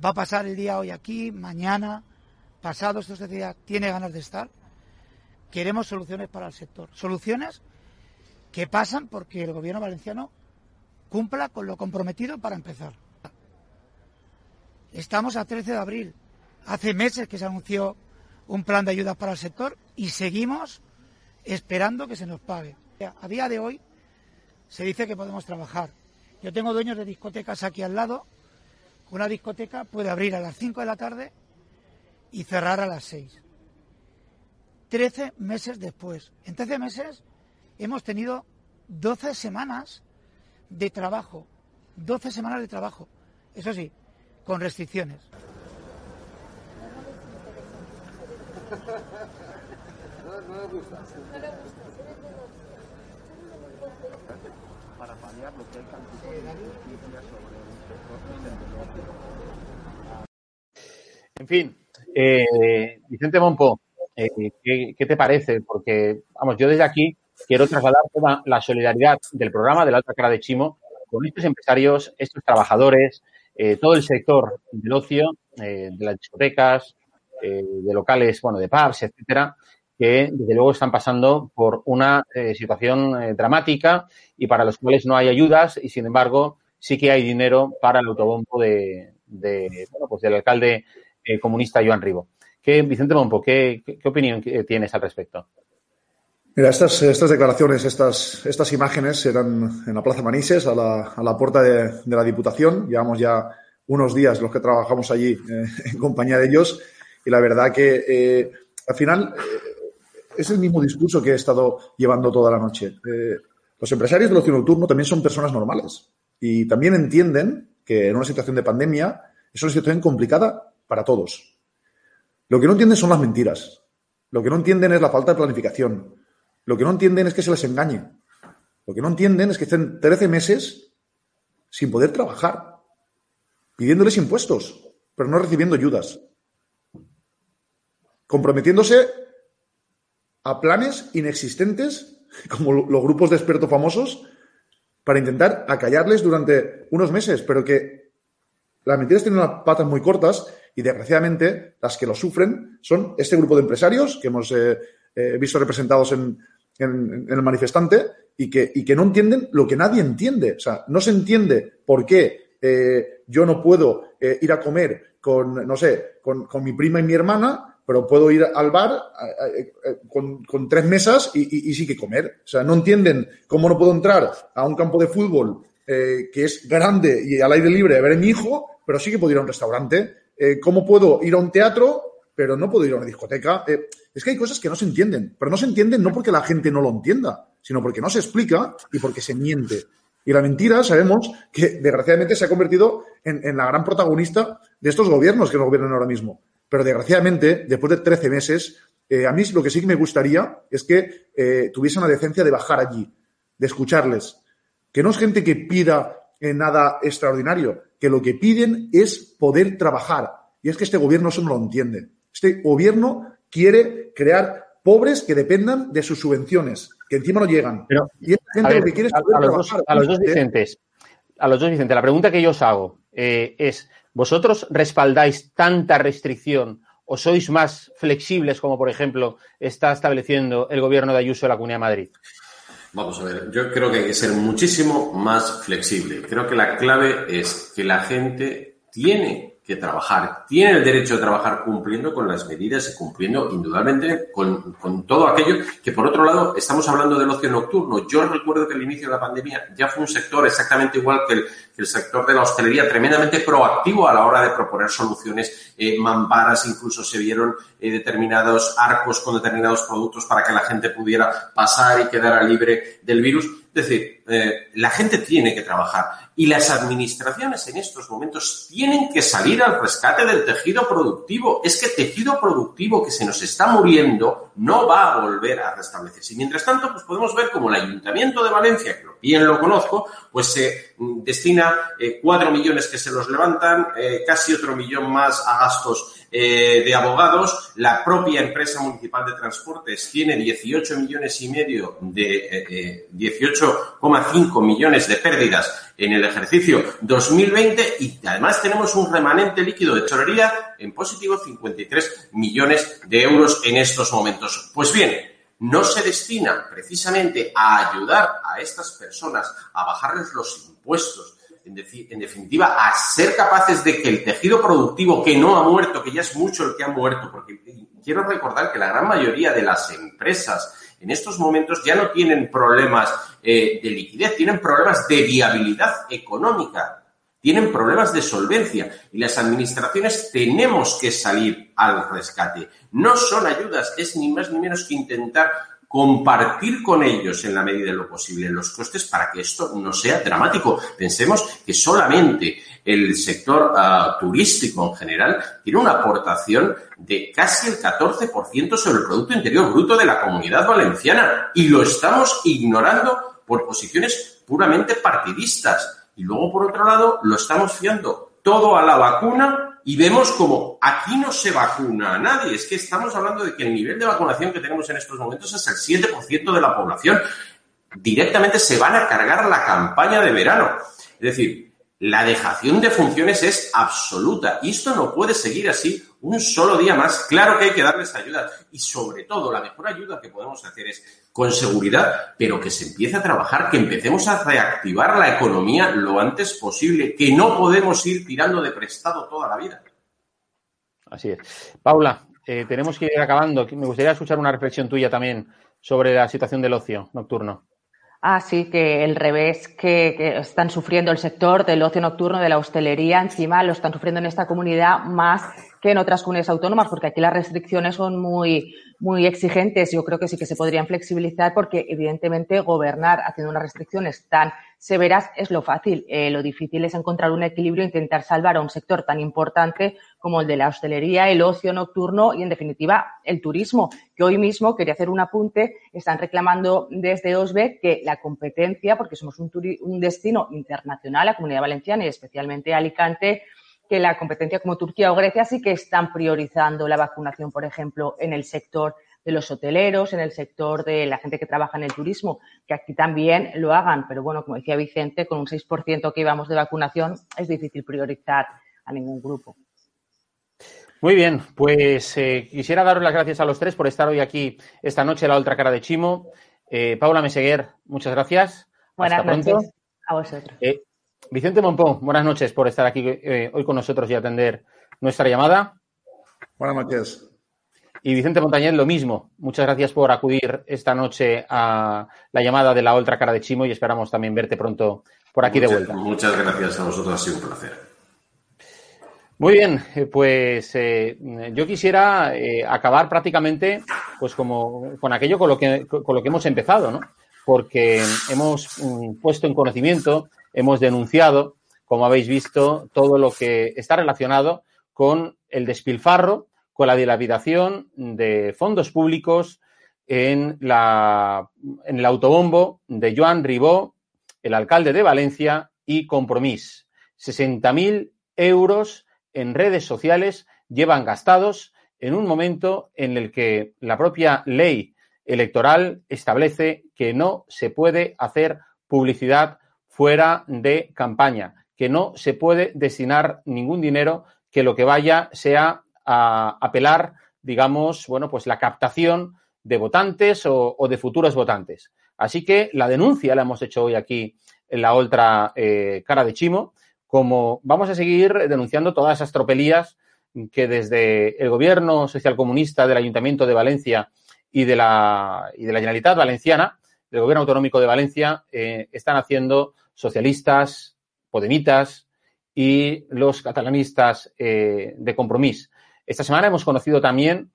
Speaker 7: va a pasar el día hoy aquí, mañana, pasado estos días, tiene ganas de estar. Queremos soluciones para el sector. Soluciones que pasan porque el gobierno valenciano cumpla con lo comprometido para empezar. Estamos a 13 de abril. Hace meses que se anunció un plan de ayuda para el sector y seguimos esperando que se nos pague. A día de hoy se dice que podemos trabajar. Yo tengo dueños de discotecas aquí al lado. Una discoteca puede abrir a las 5 de la tarde y cerrar a las 6. Trece meses después. En 13 meses hemos tenido 12 semanas de trabajo, 12 semanas de trabajo, eso sí, con restricciones.
Speaker 1: En fin, eh, Vicente Monpo, eh, ¿qué, ¿qué, te parece? Porque, vamos, yo desde aquí quiero trasladar toda la solidaridad del programa de la otra cara de Chimo con estos empresarios, estos trabajadores, eh, todo el sector del ocio, eh, de las discotecas, eh, de locales, bueno, de pubs, etcétera, que desde luego están pasando por una situación dramática y para los cuales no hay ayudas y sin embargo sí que hay dinero para el autobombo de, bueno, pues del alcalde comunista Joan Ribo. ¿Qué, Vicente Mompo, ¿qué, opinión tienes al respecto?
Speaker 2: Mira, estas, declaraciones, estas, imágenes eran en la Plaza Manises, a la, puerta de, la Diputación. Llevamos ya unos días los que trabajamos allí eh, en compañía de ellos y la verdad que eh, al final eh, es el mismo discurso que he estado llevando toda la noche. Eh, los empresarios del ocio nocturno también son personas normales y también entienden que en una situación de pandemia es una situación complicada para todos. Lo que no entienden son las mentiras. Lo que no entienden es la falta de planificación. Lo que no entienden es que se les engañe. Lo que no entienden es que estén 13 meses sin poder trabajar, pidiéndoles impuestos, pero no recibiendo ayudas, comprometiéndose a planes inexistentes, como los grupos de expertos famosos, para intentar acallarles durante unos meses, pero que las mentiras tienen las patas muy cortas y desgraciadamente las que lo sufren son este grupo de empresarios que hemos eh, eh, visto representados en, el manifestante y que, y que no entienden lo que nadie entiende. O sea, no se entiende por qué eh, yo no puedo ir a comer con, no sé, con, con, mi prima y mi hermana, pero puedo ir al bar con, con, tres mesas y, y, sí que comer. O sea, no entienden cómo no puedo entrar a un campo de fútbol que es grande y al aire libre a ver a mi hijo, pero sí que puedo ir a un restaurante. Eh, ¿Cómo puedo ir a un teatro, pero no puedo ir a una discoteca? es que hay cosas que no se entienden, pero no se entienden no porque la gente no lo entienda, sino porque no se explica y porque se miente. Y la mentira, sabemos que desgraciadamente se ha convertido en, en, la gran protagonista de estos gobiernos que nos gobiernan ahora mismo. Pero desgraciadamente, después de 13 meses, eh, a mí lo que sí que me gustaría es que eh, tuviese una decencia de bajar allí, de escucharles. Que no es gente que pida eh, nada extraordinario, que lo que piden es poder trabajar. Y es que este gobierno eso no lo entiende. Este gobierno quiere crear pobres que dependan de sus subvenciones, que encima no llegan.
Speaker 1: Pero, y esta gente ver, lo que quiere es a, a, los dos, a, los dos, Vicentes, a los dos Vicentes, la pregunta que yo os hago eh, es, ¿vosotros respaldáis tanta restricción o sois más flexibles como, por ejemplo, está estableciendo el gobierno de Ayuso de la Comunidad de Madrid?
Speaker 3: Vamos a ver, yo creo que hay que ser muchísimo más flexible. Creo que la clave es que la gente tiene que trabajar, tiene el derecho de trabajar cumpliendo con las medidas y cumpliendo indudablemente con, con, todo aquello que, por otro lado, estamos hablando del ocio nocturno. Yo recuerdo que al inicio de la pandemia ya fue un sector exactamente igual que el, que el sector de la hostelería, tremendamente proactivo a la hora de proponer soluciones, eh, mamparas, incluso se vieron eh, determinados arcos con determinados productos para que la gente pudiera pasar y quedara libre del virus. Es decir, eh, la gente tiene que trabajar y las administraciones en estos momentos tienen que salir al rescate del tejido productivo. Es que tejido productivo que se nos está muriendo no va a volver a restablecerse. Y mientras tanto, pues podemos ver como el Ayuntamiento de Valencia, que bien lo conozco, pues se destina eh, cuatro millones que se los levantan, eh, casi otro millón más a gastos eh, de abogados. La propia empresa municipal de transportes tiene 18 millones y medio de eh, 18,5 millones de pérdidas en el ejercicio 2020 y además tenemos un remanente líquido de tesorería en positivo 53 millones de euros en estos momentos. Pues bien, no se destina precisamente a ayudar a estas personas a bajarles los impuestos, en, de, en, definitiva, a ser capaces de que el tejido productivo que no ha muerto, que ya es mucho el que ha muerto, porque quiero recordar que la gran mayoría de las empresas en estos momentos ya no tienen problemas eh, de liquidez, tienen problemas de viabilidad económica, tienen problemas de solvencia y las administraciones tenemos que salir al rescate. No son ayudas, es ni más ni menos que intentar compartir con ellos en la medida de lo posible los costes para que esto no sea dramático. Pensemos que solamente el sector uh, turístico en general tiene una aportación de casi el 14% sobre el Producto Interior Bruto de la Comunidad Valenciana y lo estamos ignorando por posiciones puramente partidistas. Y luego, por otro lado, lo estamos fiando todo a la vacuna y vemos como aquí no se vacuna a nadie. Es que estamos hablando de que el nivel de vacunación que tenemos en estos momentos es el 7% de la población. Directamente se van a cargar la campaña de verano. Es decir, La dejación de funciones es absoluta y esto no puede seguir así un solo día más. Claro que hay que darles ayuda y sobre todo la mejor ayuda que podemos hacer es con seguridad, pero que se empiece a trabajar, que empecemos a reactivar la economía lo antes posible, que no podemos ir tirando de prestado toda la vida.
Speaker 1: Así es. Paula, eh, tenemos que ir acabando. Me gustaría escuchar una reflexión tuya también sobre la situación del ocio nocturno.
Speaker 4: Ah, sí, que el revés que, están sufriendo el sector del ocio nocturno, de la hostelería, encima lo están sufriendo en esta comunidad más que en otras comunidades autónomas, porque aquí las restricciones son muy, muy exigentes. Yo creo que sí que se podrían flexibilizar porque, evidentemente, gobernar haciendo unas restricciones tan severas es lo fácil. Eh, lo difícil es encontrar un equilibrio e intentar salvar a un sector tan importante como el de la hostelería, el ocio nocturno y, en definitiva, el turismo, que hoy mismo, quería hacer un apunte, están reclamando desde OSBE que la competencia, porque somos un, un destino internacional, la Comunidad Valenciana y especialmente Alicante, que la competencia como Turquía o Grecia sí que están priorizando la vacunación, por ejemplo, en el sector de los hoteleros, en el sector de la gente que trabaja en el turismo, que aquí también lo hagan. Pero bueno, como decía Vicente, con un 6% que íbamos de vacunación es difícil priorizar a ningún grupo.
Speaker 1: Muy bien, pues eh, quisiera daros las gracias a los tres por estar hoy aquí esta noche en la Ultra Cara de Chimo. Eh, Paula Meseguer, muchas gracias.
Speaker 4: Buenas noches a vosotros.
Speaker 1: Eh, Vicente Mompón, buenas noches por estar aquí hoy con nosotros y atender nuestra llamada.
Speaker 2: Buenas noches.
Speaker 1: Y Vicente Montañez, lo mismo. Muchas gracias por acudir esta noche a la llamada de la Ultra Cara de Chimo y esperamos también verte pronto por aquí
Speaker 3: de
Speaker 1: vuelta.
Speaker 3: Muchas gracias a vosotros, ha sido un placer.
Speaker 1: Muy bien, eh, pues eh, yo quisiera eh, acabar prácticamente pues como con aquello con lo que, con lo que hemos empezado, ¿no? Porque hemos mm, puesto en conocimiento, hemos denunciado, como habéis visto, todo lo que está relacionado con el despilfarro, con la dilapidación de fondos públicos en, la, en el autobombo de Joan Ribó, el alcalde de Valencia, y Compromís. 60.000 euros en redes sociales llevan gastados en un momento en el que la propia ley electoral establece que no se puede hacer publicidad fuera de campaña, que no se puede destinar ningún dinero que lo que vaya sea a apelar, digamos, bueno, pues la captación de votantes o, de futuros votantes. Así que la denuncia la hemos hecho hoy aquí en la otra eh, cara de Chimo como vamos a seguir denunciando todas esas tropelías que desde el gobierno socialcomunista del Ayuntamiento de Valencia y de la, y de la Generalitat Valenciana, del gobierno autonómico de Valencia, eh, están haciendo socialistas, podemitas y los catalanistas eh, de compromiso. Esta semana hemos conocido también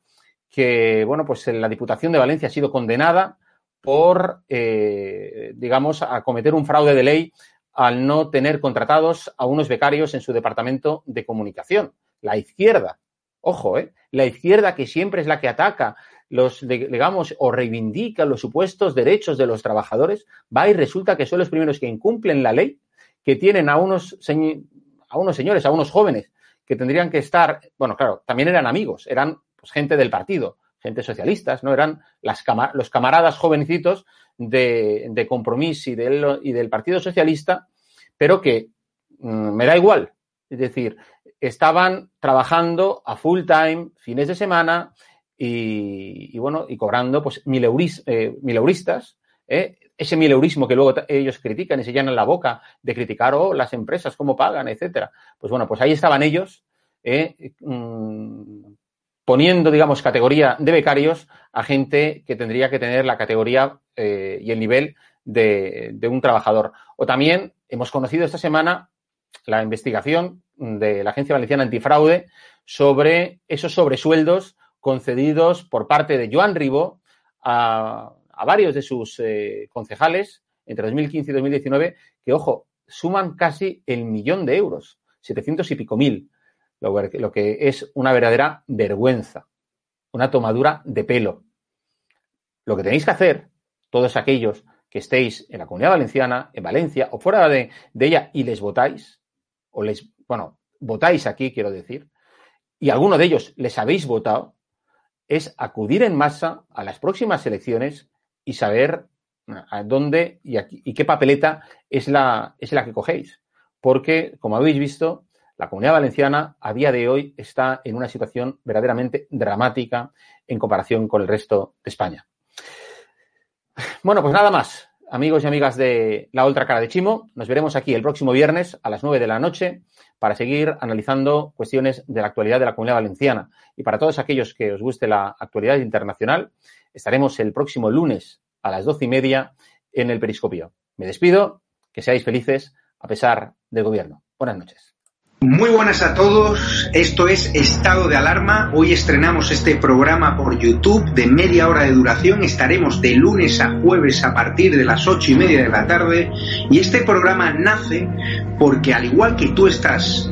Speaker 1: que, bueno, pues la Diputación de Valencia ha sido condenada por, eh, digamos, a cometer un fraude de ley al no tener contratados a unos becarios en su departamento de comunicación. La izquierda, ojo, ¿eh? la izquierda que siempre es la que ataca los, digamos, o reivindica los supuestos derechos de los trabajadores, va y resulta que son los primeros que incumplen la ley, que tienen a unos, a unos señores, a unos jóvenes, que tendrían que estar, bueno, claro, también eran amigos, eran pues, gente del partido, gente socialistas, ¿no? Eran las los camaradas jovencitos de, de Compromís y del, y del Partido Socialista, pero que mm, me da igual. Es decir, estaban trabajando a full time, fines de semana, y, bueno, y cobrando pues mil, euris, mil euristas, ¿eh? Ese mileurismo que luego ellos critican y se llenan la boca de criticar oh, las empresas, cómo pagan, etcétera. Pues bueno, pues ahí estaban ellos ¿eh? mm, poniendo, digamos, categoría de becarios a gente que tendría que tener la categoría eh, y el nivel de, un trabajador. O también hemos conocido esta semana la investigación de la Agencia Valenciana Antifraude sobre esos sobresueldos concedidos por parte de Joan Ribó a, varios de sus eh, concejales entre 2015 y 2019, que, ojo, suman casi el millón de euros, 700 y pico mil lo, que es una verdadera vergüenza, una tomadura de pelo. Lo que tenéis que hacer, todos aquellos que estéis en la comunidad valenciana, en Valencia o fuera de, ella y les votáis, o les, bueno, votáis aquí, quiero decir, y alguno de ellos les habéis votado, es acudir en masa a las próximas elecciones y saber a dónde y, qué papeleta es la, es la que cogéis porque, como habéis visto, la comunidad valenciana a día de hoy está en una situación verdaderamente dramática en comparación con el resto de España. Bueno, pues nada más, amigos y amigas de la Ultra Cara de Chimo. Nos veremos aquí el próximo viernes a las 9 de la noche para seguir analizando cuestiones de la actualidad de la comunidad valenciana. Y para todos aquellos que os guste la actualidad internacional, estaremos el próximo lunes a las doce y media en el Periscopio. Me despido, que seáis felices a pesar del gobierno. Buenas noches.
Speaker 8: Muy buenas a todos, esto es Estado de Alarma. Hoy estrenamos este programa por YouTube de media hora de duración. Estaremos de lunes a jueves a partir de las ocho y media de la tarde. Y este programa nace porque al igual que tú estás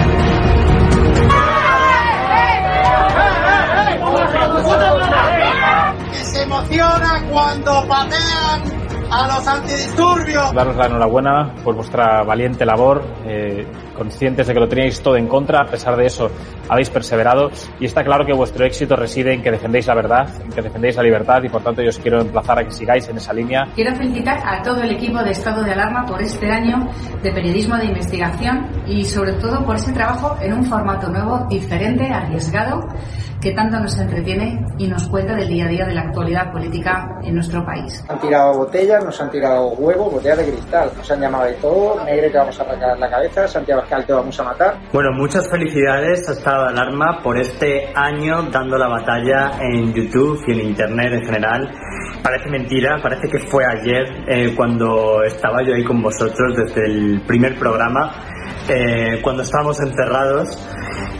Speaker 9: Emociona cuando patean a los antidisturbios.
Speaker 10: Daros la enhorabuena por vuestra valiente labor, eh, conscientes de que lo teníais todo en contra, a pesar de eso habéis perseverado y está claro que vuestro éxito reside en que defendéis la verdad, en que defendéis la libertad y por tanto yo os quiero emplazar a que sigáis en esa línea.
Speaker 11: Quiero felicitar a todo el equipo de Estado de Alarma por este año de periodismo de investigación y sobre todo por ese trabajo en un formato nuevo, diferente, arriesgado que tanto nos entretiene y nos cuenta del día a día de la actualidad política en nuestro país.
Speaker 12: Han tirado botellas, nos han tirado huevos, botellas de cristal, nos han llamado de todo, Negre te vamos a arrancar la cabeza, Santiago Escal te vamos a matar.
Speaker 13: Bueno, muchas felicidades a Estado de Alarma por este año dando la batalla en YouTube y en Internet en general. Parece mentira, parece que fue ayer eh, cuando estaba yo ahí con vosotros desde el primer programa, eh, cuando estábamos encerrados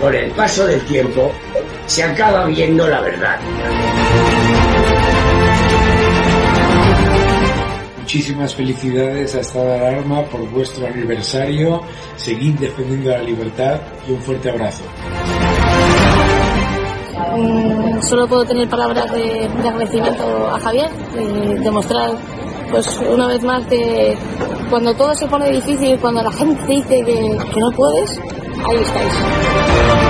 Speaker 14: Con el paso del tiempo se acaba viendo la verdad.
Speaker 15: Muchísimas felicidades a Estado de Alarma por vuestro aniversario. Seguid defendiendo la libertad y un fuerte abrazo.
Speaker 16: Mm, solo puedo tener palabras de, de agradecimiento a Javier, y demostrar pues una vez más que cuando todo se pone difícil, cuando la gente dice que, que no puedes, ahí estáis.